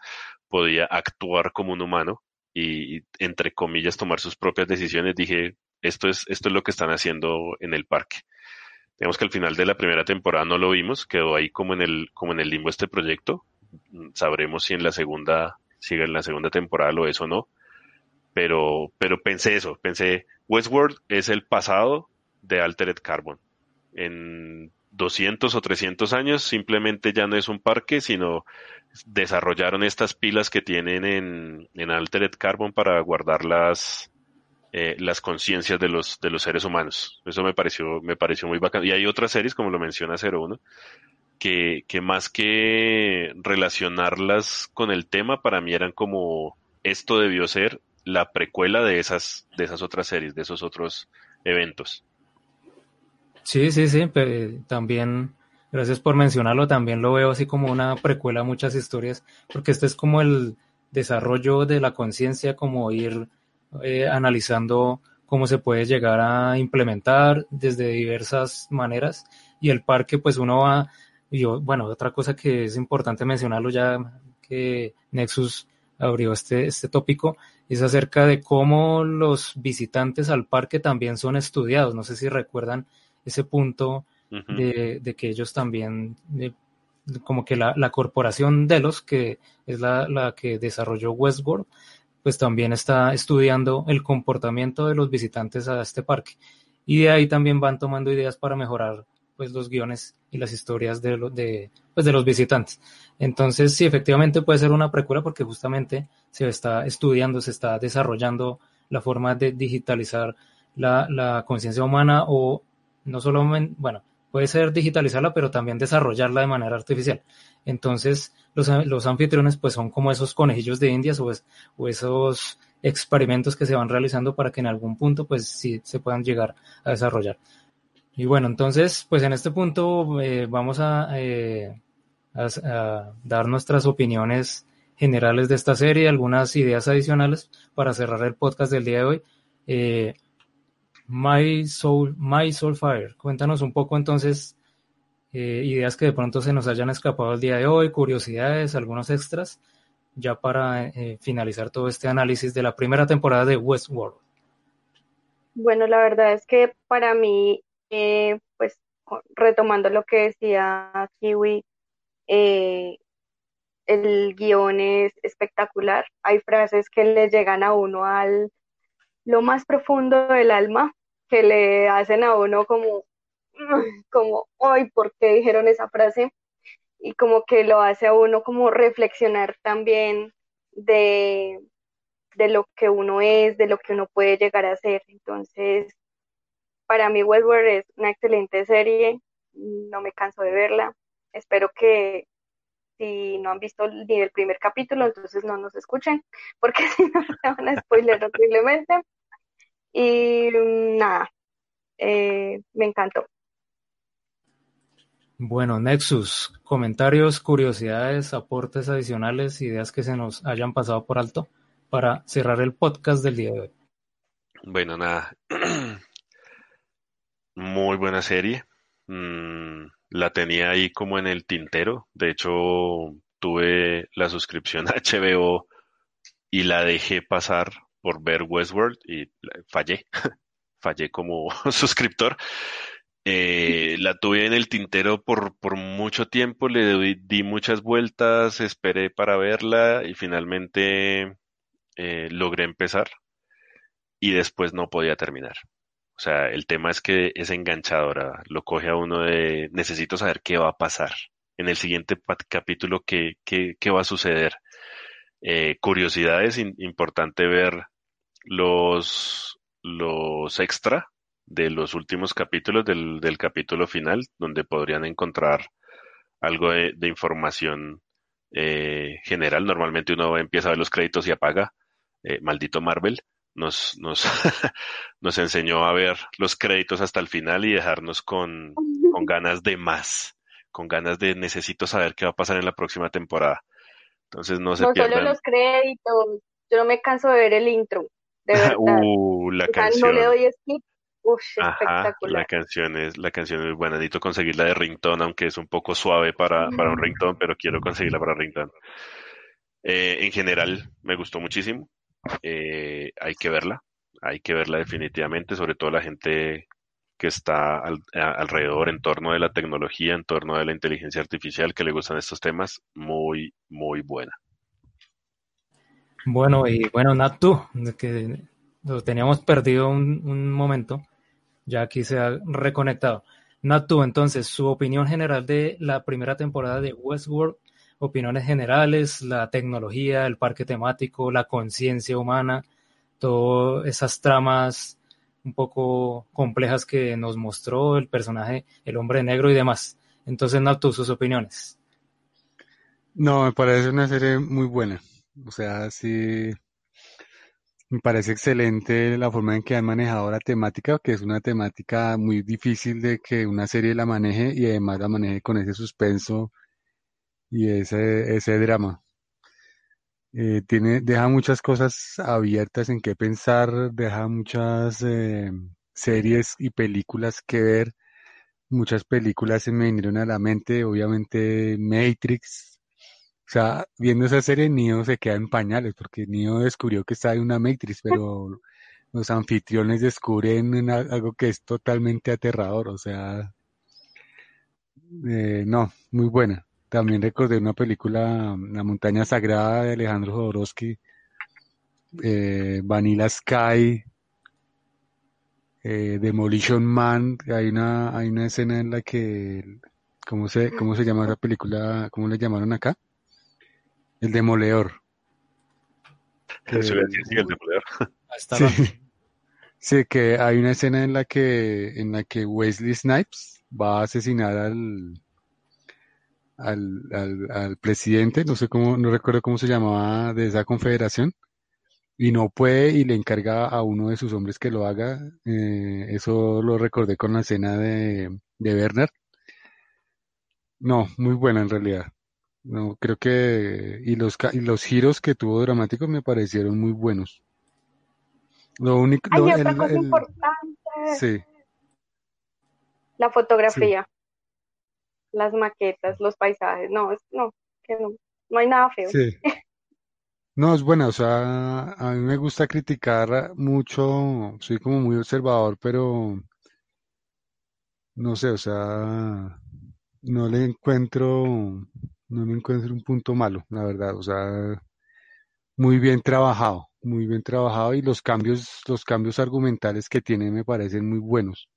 podía actuar como un humano y, entre comillas, tomar sus propias decisiones, dije, esto es, esto es lo que están haciendo en el parque. Digamos que al final de la primera temporada no lo vimos, quedó ahí como en el, como en el limbo este proyecto. Sabremos si en la segunda, si en la segunda temporada lo es o no. Pero, pero pensé eso, pensé, Westworld es el pasado de Altered Carbon en 200 o 300 años simplemente ya no es un parque, sino desarrollaron estas pilas que tienen en, en Altered Carbon para guardar las, eh, las conciencias de los, de los seres humanos. Eso me pareció, me pareció muy bacán. Y hay otras series, como lo menciona 01, que, que más que relacionarlas con el tema, para mí eran como, esto debió ser la precuela de esas, de esas otras series, de esos otros eventos. Sí, sí, sí, también, gracias por mencionarlo, también lo veo así como una precuela a muchas historias, porque este es como el desarrollo de la conciencia, como ir eh, analizando cómo se puede llegar a implementar desde diversas maneras y el parque pues uno va, y bueno, otra cosa que es importante mencionarlo ya que Nexus abrió este, este tópico, es acerca de cómo los visitantes al parque también son estudiados. No sé si recuerdan ese punto de, que ellos también, como que la, la, corporación Delos, que es la, la, que desarrolló Westworld, pues también está estudiando el comportamiento de los visitantes a este parque. Y de ahí también van tomando ideas para mejorar pues los guiones y las historias de, de, pues, de los visitantes. Entonces, sí, efectivamente puede ser una precuela porque justamente se está estudiando, se está desarrollando la forma de digitalizar la, la conciencia humana o no solo, bueno, puede ser digitalizarla, pero también desarrollarla de manera artificial. Entonces, los, los anfitriones pues son como esos conejillos de indias o, o, esos experimentos que se van realizando para que en algún punto pues sí se puedan llegar a desarrollar. Y bueno, entonces, pues en este punto eh, vamos a, eh, a, a, dar nuestras opiniones generales de esta serie, algunas ideas adicionales para cerrar el podcast del día de hoy. Eh, My Soul, My. Cuéntanos un poco entonces eh, ideas que de pronto se nos hayan escapado el día de hoy, curiosidades, algunos extras, ya para eh, finalizar todo este análisis de la primera temporada de Westworld. Bueno, la verdad es que para mí, eh, pues retomando lo que decía Kiwi, el guion es espectacular. Hay frases que le llegan a uno al lo más profundo del alma que le hacen a uno como, como, hoy, ¿por qué dijeron esa frase? Y como que lo hace a uno como reflexionar también de, de lo que uno es, de lo que uno puede llegar a ser. Entonces, para mí Westworld es una excelente serie, no me canso de verla. Espero que si no han visto ni el primer capítulo, entonces no nos escuchen, porque si no se van a spoiler horriblemente. Y mm, nada, eh, me encantó. Bueno, Nexus, comentarios, curiosidades, aportes adicionales, ideas que se nos hayan pasado por alto para cerrar el podcast del día de hoy. Bueno, nada. Muy buena serie. Mm, la tenía ahí como en el tintero. De hecho, tuve la suscripción a HBO y la dejé pasar por ver Westworld y fallé. fallé como suscriptor. Eh, la tuve en el tintero por, por mucho tiempo, le di, muchas vueltas, esperé para verla y finalmente eh, logré empezar y después no podía terminar. O sea, el tema es que es enganchadora, lo coge a uno de necesito saber qué va a pasar en el siguiente capítulo, qué, qué, qué va a suceder. Eh, curiosidades, importante ver los, los extra de los últimos capítulos del, del capítulo final, donde podrían encontrar algo de, información eh, general. Normalmente uno empieza a ver los créditos y apaga. Eh, maldito Marvel nos, nos, nos enseñó a ver los créditos hasta el final y dejarnos con, con ganas de más, con ganas de necesito saber qué va a pasar en la próxima temporada. Entonces no se no pierdan. solo los créditos, yo no me canso de ver el intro, de verdad. uh, la canción. No le doy skip. Uf, Ajá, espectacular. la canción es la canción es buena. Necesito conseguirla de ringtone, aunque es un poco suave para, para un ringtone, pero quiero conseguirla para ringtone. Eh, en general, me gustó muchísimo. Eh, hay que verla, hay que verla definitivamente, sobre todo la gente que está alrededor, en torno de la tecnología, en torno de la inteligencia artificial, que le gustan estos temas, muy, muy buena. Bueno, y bueno, Nat, tú, de que lo teníamos perdido un, un momento, ya aquí se ha reconectado. Nat, tú, entonces, su opinión general de la primera temporada de Westworld, opiniones generales, la tecnología, el parque temático, la conciencia humana, todas esas tramas un poco complejas que nos mostró el personaje, el hombre negro y demás. Entonces, Nat, tú, sus opiniones. No, me parece una serie muy buena. O sea, sí, me parece excelente la forma en que han manejado la temática, que es una temática muy difícil de que una serie la maneje y además la maneje con ese suspenso y ese, ese drama. Eh, tiene, deja muchas cosas abiertas en qué pensar, deja muchas eh, series y películas que ver. Muchas películas se me vinieron a la mente, obviamente Matrix. O sea, viendo esa serie, Neo se queda en pañales, porque Neo descubrió que está en una Matrix, pero los anfitriones descubren algo que es totalmente aterrador. O sea, eh, no, muy buena. También recordé una película, La montaña sagrada de Alejandro Jodorowsky, eh, Vanilla Sky, eh, Demolition Man. Hay una, hay una escena en la que, ¿cómo se, cómo se llama esa película? ¿Cómo le llamaron acá? El Demoledor. Decir, sí, el demoledor. Sí. Sí, que hay una escena en la que, en la que Wesley Snipes va a asesinar al, al, al, al presidente, no sé cómo, no recuerdo cómo se llamaba de esa confederación, y no puede y le encarga a uno de sus hombres que lo haga. Eh, eso lo recordé con la escena de, de Werner. No, muy buena en realidad. No, creo que, y los, y los giros que tuvo dramáticos me parecieron muy buenos. Lo único, Hay lo- otra el- cosa el- importante, sí, la fotografía, las maquetas, los paisajes. No, es, no, que no, no hay nada feo. sí. No, es buena, o sea, a mí me gusta criticar mucho, soy como muy observador, pero no sé, o sea, no le encuentro, no le encuentro un punto malo, la verdad, o sea, muy bien trabajado, muy bien trabajado y los cambios, los cambios argumentales que tiene me parecen muy buenos.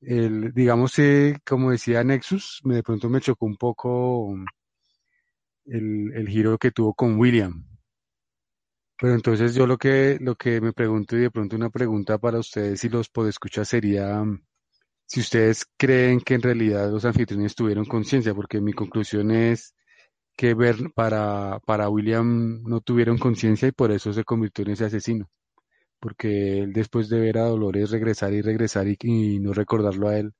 El, digamos que, como decía Nexus, me, de pronto me chocó un poco el, el giro que tuvo con William. Pero entonces yo lo que, lo que me pregunto y de pronto una pregunta para ustedes y los podescuchas sería mm, si ustedes creen que en realidad los anfitriones tuvieron conciencia, porque mi conclusión es que para, para William no tuvieron conciencia y por eso se convirtió en ese asesino. Porque él después de ver a Dolores regresar y regresar y, y no recordarlo a él,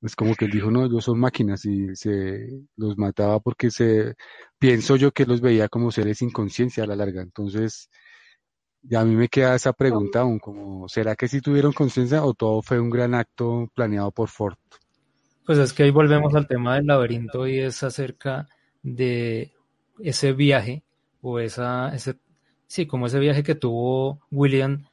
Es como que él dijo, no, ellos son máquinas y se los mataba porque se, pienso yo que los veía como seres sin conciencia a la larga. Entonces, ya a mí me queda esa pregunta aún, como, ¿será que sí tuvieron conciencia o todo fue un gran acto planeado por Ford? Pues es que ahí volvemos al tema del laberinto y es acerca de ese viaje o esa, ese, sí, como ese viaje que tuvo William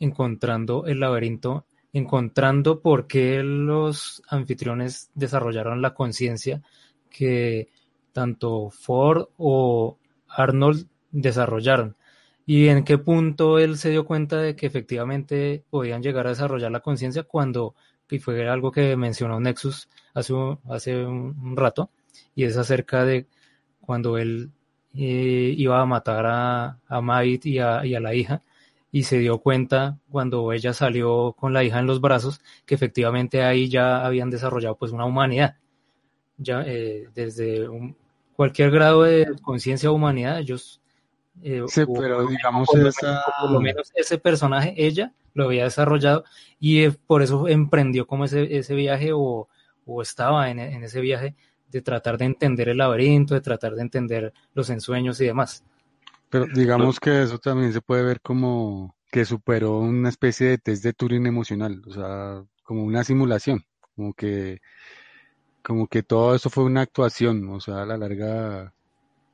encontrando el laberinto, encontrando por qué los anfitriones desarrollaron la conciencia que tanto Ford o Arnold desarrollaron. Y en qué punto él se dio cuenta de que efectivamente podían llegar a desarrollar la conciencia cuando, y fue algo que mencionó Nexus hace, hace un, rato, y es acerca de cuando él eh, iba a matar a, a y a, y a la hija, y se dio cuenta cuando ella salió con la hija en los brazos que efectivamente ahí ya habían desarrollado pues una humanidad. Ya eh, desde cualquier grado de conciencia o humanidad, ellos eh, sí, pero digamos por lo menos ese personaje, ella lo había desarrollado y eh, por eso emprendió como ese, ese viaje o, o estaba en, en, ese viaje de tratar de entender el laberinto, de tratar de entender los ensueños y demás. Pero digamos que eso también se puede ver como que superó una especie de test de Turing emocional, o sea, como una simulación, como que como que todo eso fue una actuación, o sea, a la larga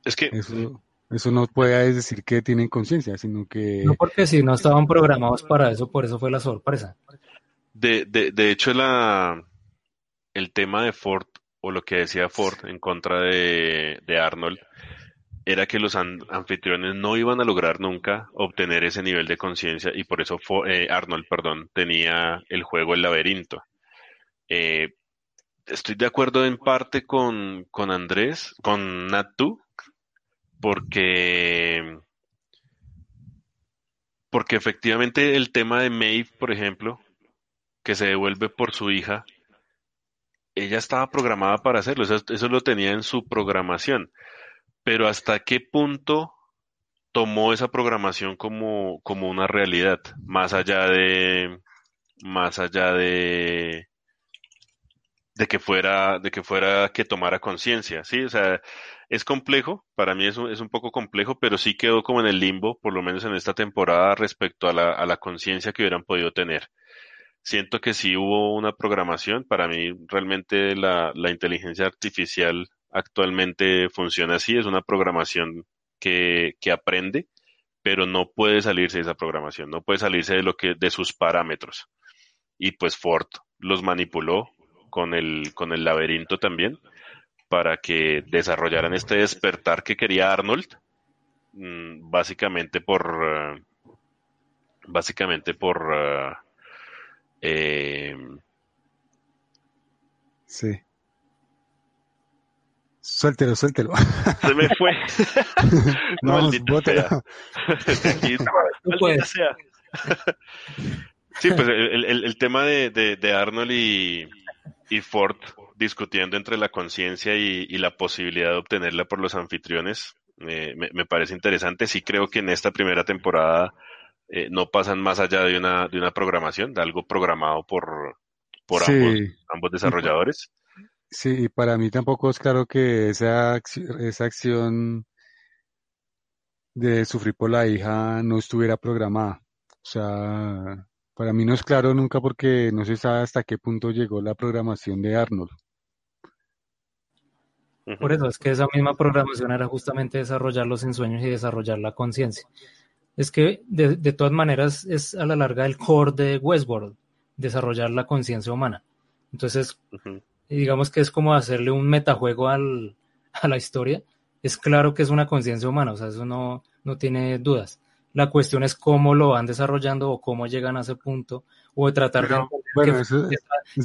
es que eso, eso no puede decir que tienen conciencia, sino que... No, porque si no estaban programados para eso, por eso fue la sorpresa. De, de, de hecho, la, el tema de Ford, o lo que decía Ford en contra de, de Arnold, era que los anfitriones no iban a lograr nunca obtener ese nivel de conciencia y por eso eh, Arnold, perdón, tenía el juego El laberinto. Eh, estoy de acuerdo en parte con, con Andrés, con Natu, porque porque efectivamente el tema de Maeve, por ejemplo, que se devuelve por su hija, ella estaba programada para hacerlo, eso, eso, lo tenía en su programación, pero hasta qué punto tomó esa programación como, como una realidad, más allá de, más allá de, de que fuera, de que fuera que tomara conciencia, sí, o sea, es complejo, para mí es un, es un poco complejo, pero sí quedó como en el limbo, por lo menos en esta temporada, respecto a la, a la conciencia que hubieran podido tener. Siento que sí hubo una programación, para mí realmente la, la inteligencia artificial actualmente funciona así, es una programación que, que aprende, pero no puede salirse de esa programación, no puede salirse de lo que, de sus parámetros. Y pues Ford los manipuló con el, con el laberinto también para que desarrollaran este despertar que quería Arnold, mm, básicamente por, eh, básicamente por, eh, eh, sí. Suéltelo, suéltelo. Se me fue. no, sea. sí, pues el, el, el tema de, de, de Arnold y, y Ford discutiendo entre la conciencia y, la posibilidad de obtenerla por los anfitriones. me, me, parece interesante. Sí creo que en esta primera temporada eh, no pasan más allá de una, de una programación, de algo programado por, por ambos, ambos desarrolladores. Sí, y para mí tampoco es claro que esa, esa acción de sufrir por la hija no estuviera programada. O sea, para mí no es claro nunca porque no se sabe hasta qué punto llegó la programación de Arnold. Por eso es que esa misma programación era justamente desarrollar los ensueños y desarrollar la conciencia. Es que de, todas maneras es a la larga el core de Westworld, desarrollar la conciencia humana. Entonces, digamos que es como hacerle un metajuego al, a la historia. Es claro que es una conciencia humana, o sea, eso no, no tiene dudas. La cuestión es cómo lo van desarrollando o cómo llegan a ese punto, o de tratar de bueno,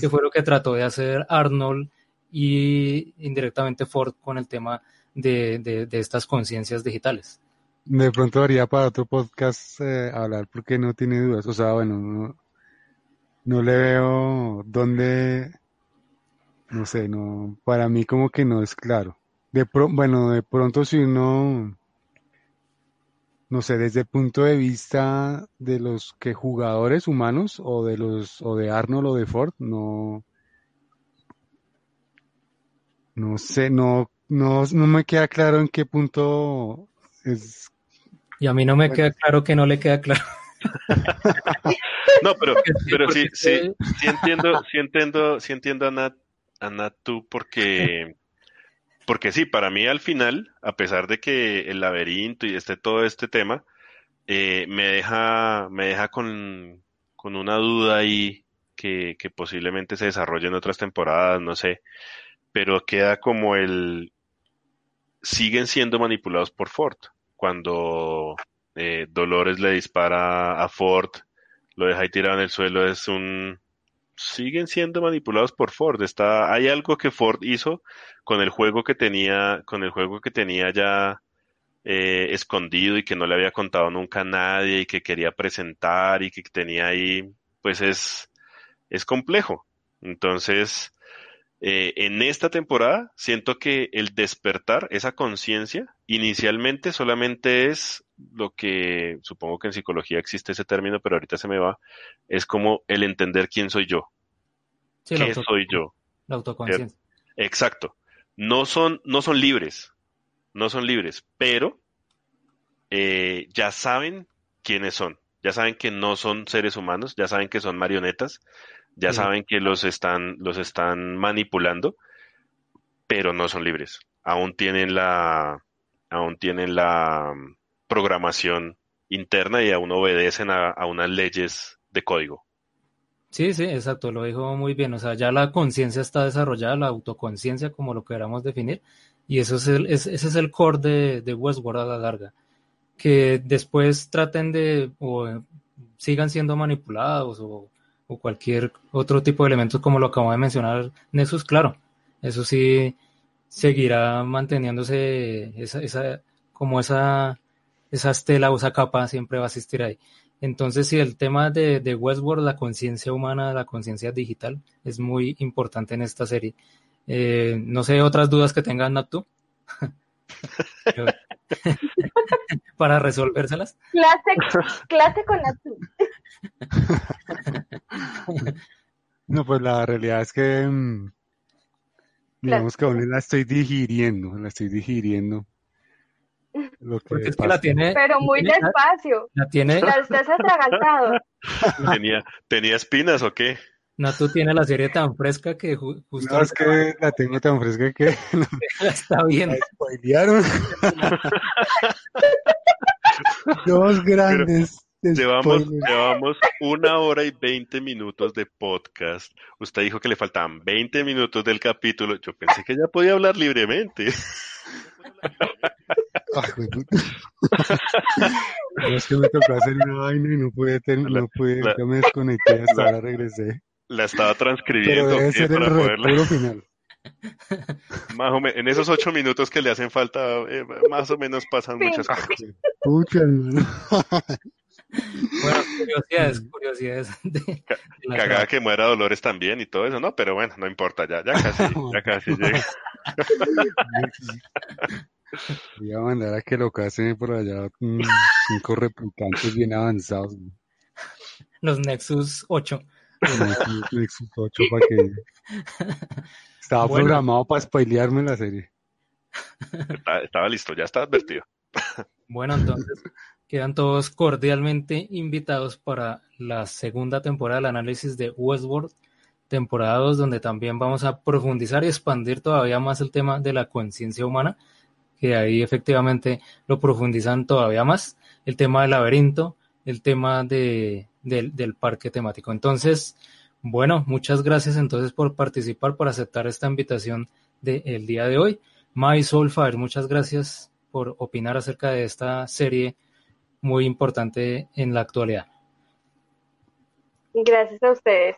que, fue lo que trató de hacer Arnold y indirectamente Ford con el tema de, de, estas conciencias digitales. De pronto haría para otro podcast eh, hablar porque no tiene dudas. O sea, bueno, no, le veo dónde, no sé, no, para mí como que no es claro. De bueno, de pronto si uno, no sé, desde el punto de vista de los que jugadores humanos o de los, o de Arnold o de Ford, no, No sé, no, no, no me queda claro en qué punto es. Y a mí no me queda claro que no le queda claro. no, pero, pero sí, sí, sí entiendo, sí entiendo, sí entiendo a Nat, a Nat tú porque, porque sí, para mí al final, a pesar de que el laberinto y este todo este tema, eh, me deja, me deja con, con una duda ahí que, que posiblemente se desarrolle en otras temporadas, no sé, pero queda como el siguen siendo manipulados por Ford cuando eh, Dolores le dispara a Ford, lo deja ahí tirado en el suelo, es un siguen siendo manipulados por Ford. Está, hay algo que Ford hizo con el juego que tenía, con el juego que tenía ya eh, escondido y que no le había contado nunca a nadie y que quería presentar y que tenía ahí, pues es, es complejo. Entonces, eh, en esta temporada siento que el despertar, esa conciencia, inicialmente solamente es lo que supongo que en psicología existe ese término, pero ahorita se me va, es como el entender quién soy yo. ¿Qué soy yo? La autoconciencia. Exacto. No son, no son libres, no son libres, pero eh, ya saben quiénes son, ya saben que no son seres humanos, ya saben que son marionetas, ya saben que los están, los están manipulando, pero no son libres. Aún tienen la, aún tienen la mm, programación interna y aún obedecen a, unas leyes de código. Sí, sí, exacto, lo dijo muy bien. O sea, ya la conciencia está desarrollada, la autoconciencia, como lo queramos definir, y eso es el, ese es el core de, de Westworld a la larga. Que después traten de, o sigan siendo manipulados, o o cualquier otro tipo de elementos como lo acabo de mencionar Nexus, claro, eso sí seguirá manteniéndose esa, esa como esa, esa estela o esa capa siempre va a existir ahí. Entonces, si el tema de, de Westworld, la conciencia humana, la conciencia digital, es muy importante en esta serie. Eh, no sé, otras dudas que tengan, Natu. para resolvérselas. Clase, clase con Natu. No, pues la realidad es que mm, digamos que aún la estoy digiriendo, la estoy digiriendo. Lo que es que la tiene, Pero muy despacio. La tiene. La estás atragantado. ¿Tenía, ¿Tenía espinas o qué? No, tú tienes la serie tan fresca que justo. No, es que la tengo tan fresca que. está bien. La spoilearon. Dos grandes. Llevamos, llevamos una hora y veinte minutos de podcast. Usted dijo que le faltaban 20 minutos del capítulo. Yo pensé que ya podía hablar libremente. es que me tocó hacer una vaina y no pude, no pude, yo me desconecté hasta ahora regresé. La estaba transcribiendo. Pero debe ser el poderla... final. Más o menos, en esos ocho minutos que le hacen falta, eh, más o menos pasan muchas cosas. Pucha, bueno, curiosidades, curiosidades. De, Cagada que muera Dolores también y todo eso, ¿no? Pero bueno, no importa, ya, ya casi, ya casi llega. Voy a mandar a que lo casen por allá cinco replicantes bien avanzados. Los Nexus 8. Los Nexus 8 para que... Estaba programado para spoilearme la serie. Estaba listo, ya está advertido. Bueno, entonces, Quedan todos cordialmente invitados para la segunda temporada del análisis de Westworld, temporada 2, donde también vamos a profundizar y expandir todavía más el tema de la conciencia humana, que ahí efectivamente lo profundizan todavía más, el tema del laberinto, el tema de, del, parque temático. Entonces, bueno, muchas gracias entonces por participar, por aceptar esta invitación del día de hoy. My Soulfire, muchas gracias por opinar acerca de esta serie muy importante en la actualidad. Gracias a ustedes.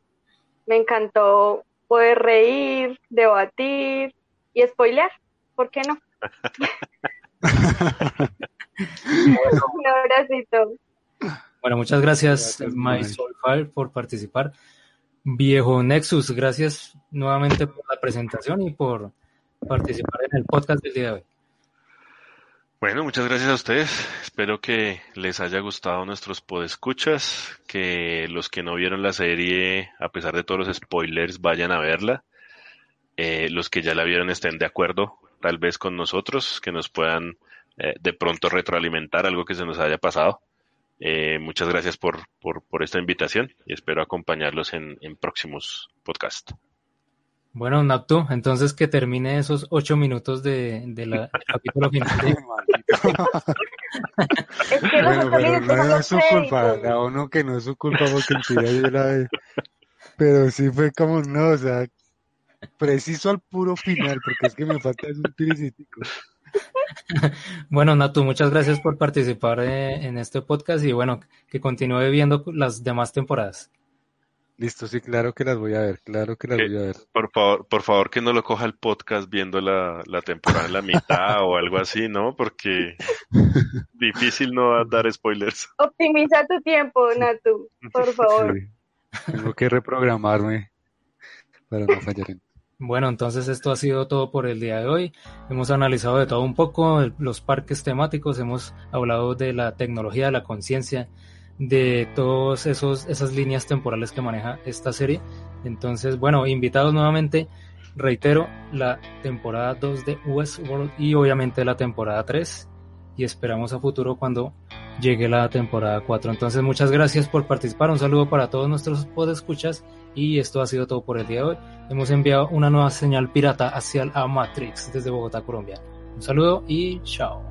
Me encantó poder reír, debatir y spoilear. ¿Por qué no? Un abracito. Bueno, muchas gracias, gracias My por participar. Viejo Nexus, gracias nuevamente por la presentación y por participar en el podcast del día de hoy. Bueno, muchas gracias a ustedes. Espero que les haya gustado nuestros podescuchas, que los que no vieron la serie, a pesar de todos los spoilers, vayan a verla. eh, los que ya la vieron estén de acuerdo tal vez con nosotros, que nos puedan eh, de pronto retroalimentar algo que se nos haya pasado. Eh, muchas gracias por, por, por, esta invitación y espero acompañarlos en, en próximos podcasts. Bueno, Naptu, entonces que termine esos ocho minutos de, de la capítulo final. es que bueno, pero no es su culpa, la ONU que no es su culpa porque el yo la Pero sí fue como, no, o sea, preciso al puro final, porque es que me falta un tiricitico. Bueno, Natu, muchas gracias por participar eh, en este podcast y bueno, que continúe viendo las demás temporadas. Listo, sí, claro que las voy a ver, claro que las voy a ver. Por favor, por favor que no lo coja el podcast viendo la, la temporada en la mitad o algo así, ¿no? Porque difícil no dar spoilers. Optimiza tu tiempo, Natu, por favor. Tengo que reprogramarme para no fallar en bueno, entonces esto ha sido todo por el día de hoy. Hemos analizado de todo un poco los parques temáticos, hemos hablado de la tecnología, de la conciencia, de todas esas líneas temporales que maneja esta serie. Entonces, bueno, invitados nuevamente, reitero, la temporada 2 de Westworld y obviamente la temporada 3 y esperamos a futuro cuando llegue la temporada 4. Entonces, muchas gracias por participar. Un saludo para todos nuestros podescuchas y esto ha sido todo por el día de hoy. Hemos enviado una nueva señal pirata hacia la Matrix desde Bogotá, Colombia. Un saludo y chao.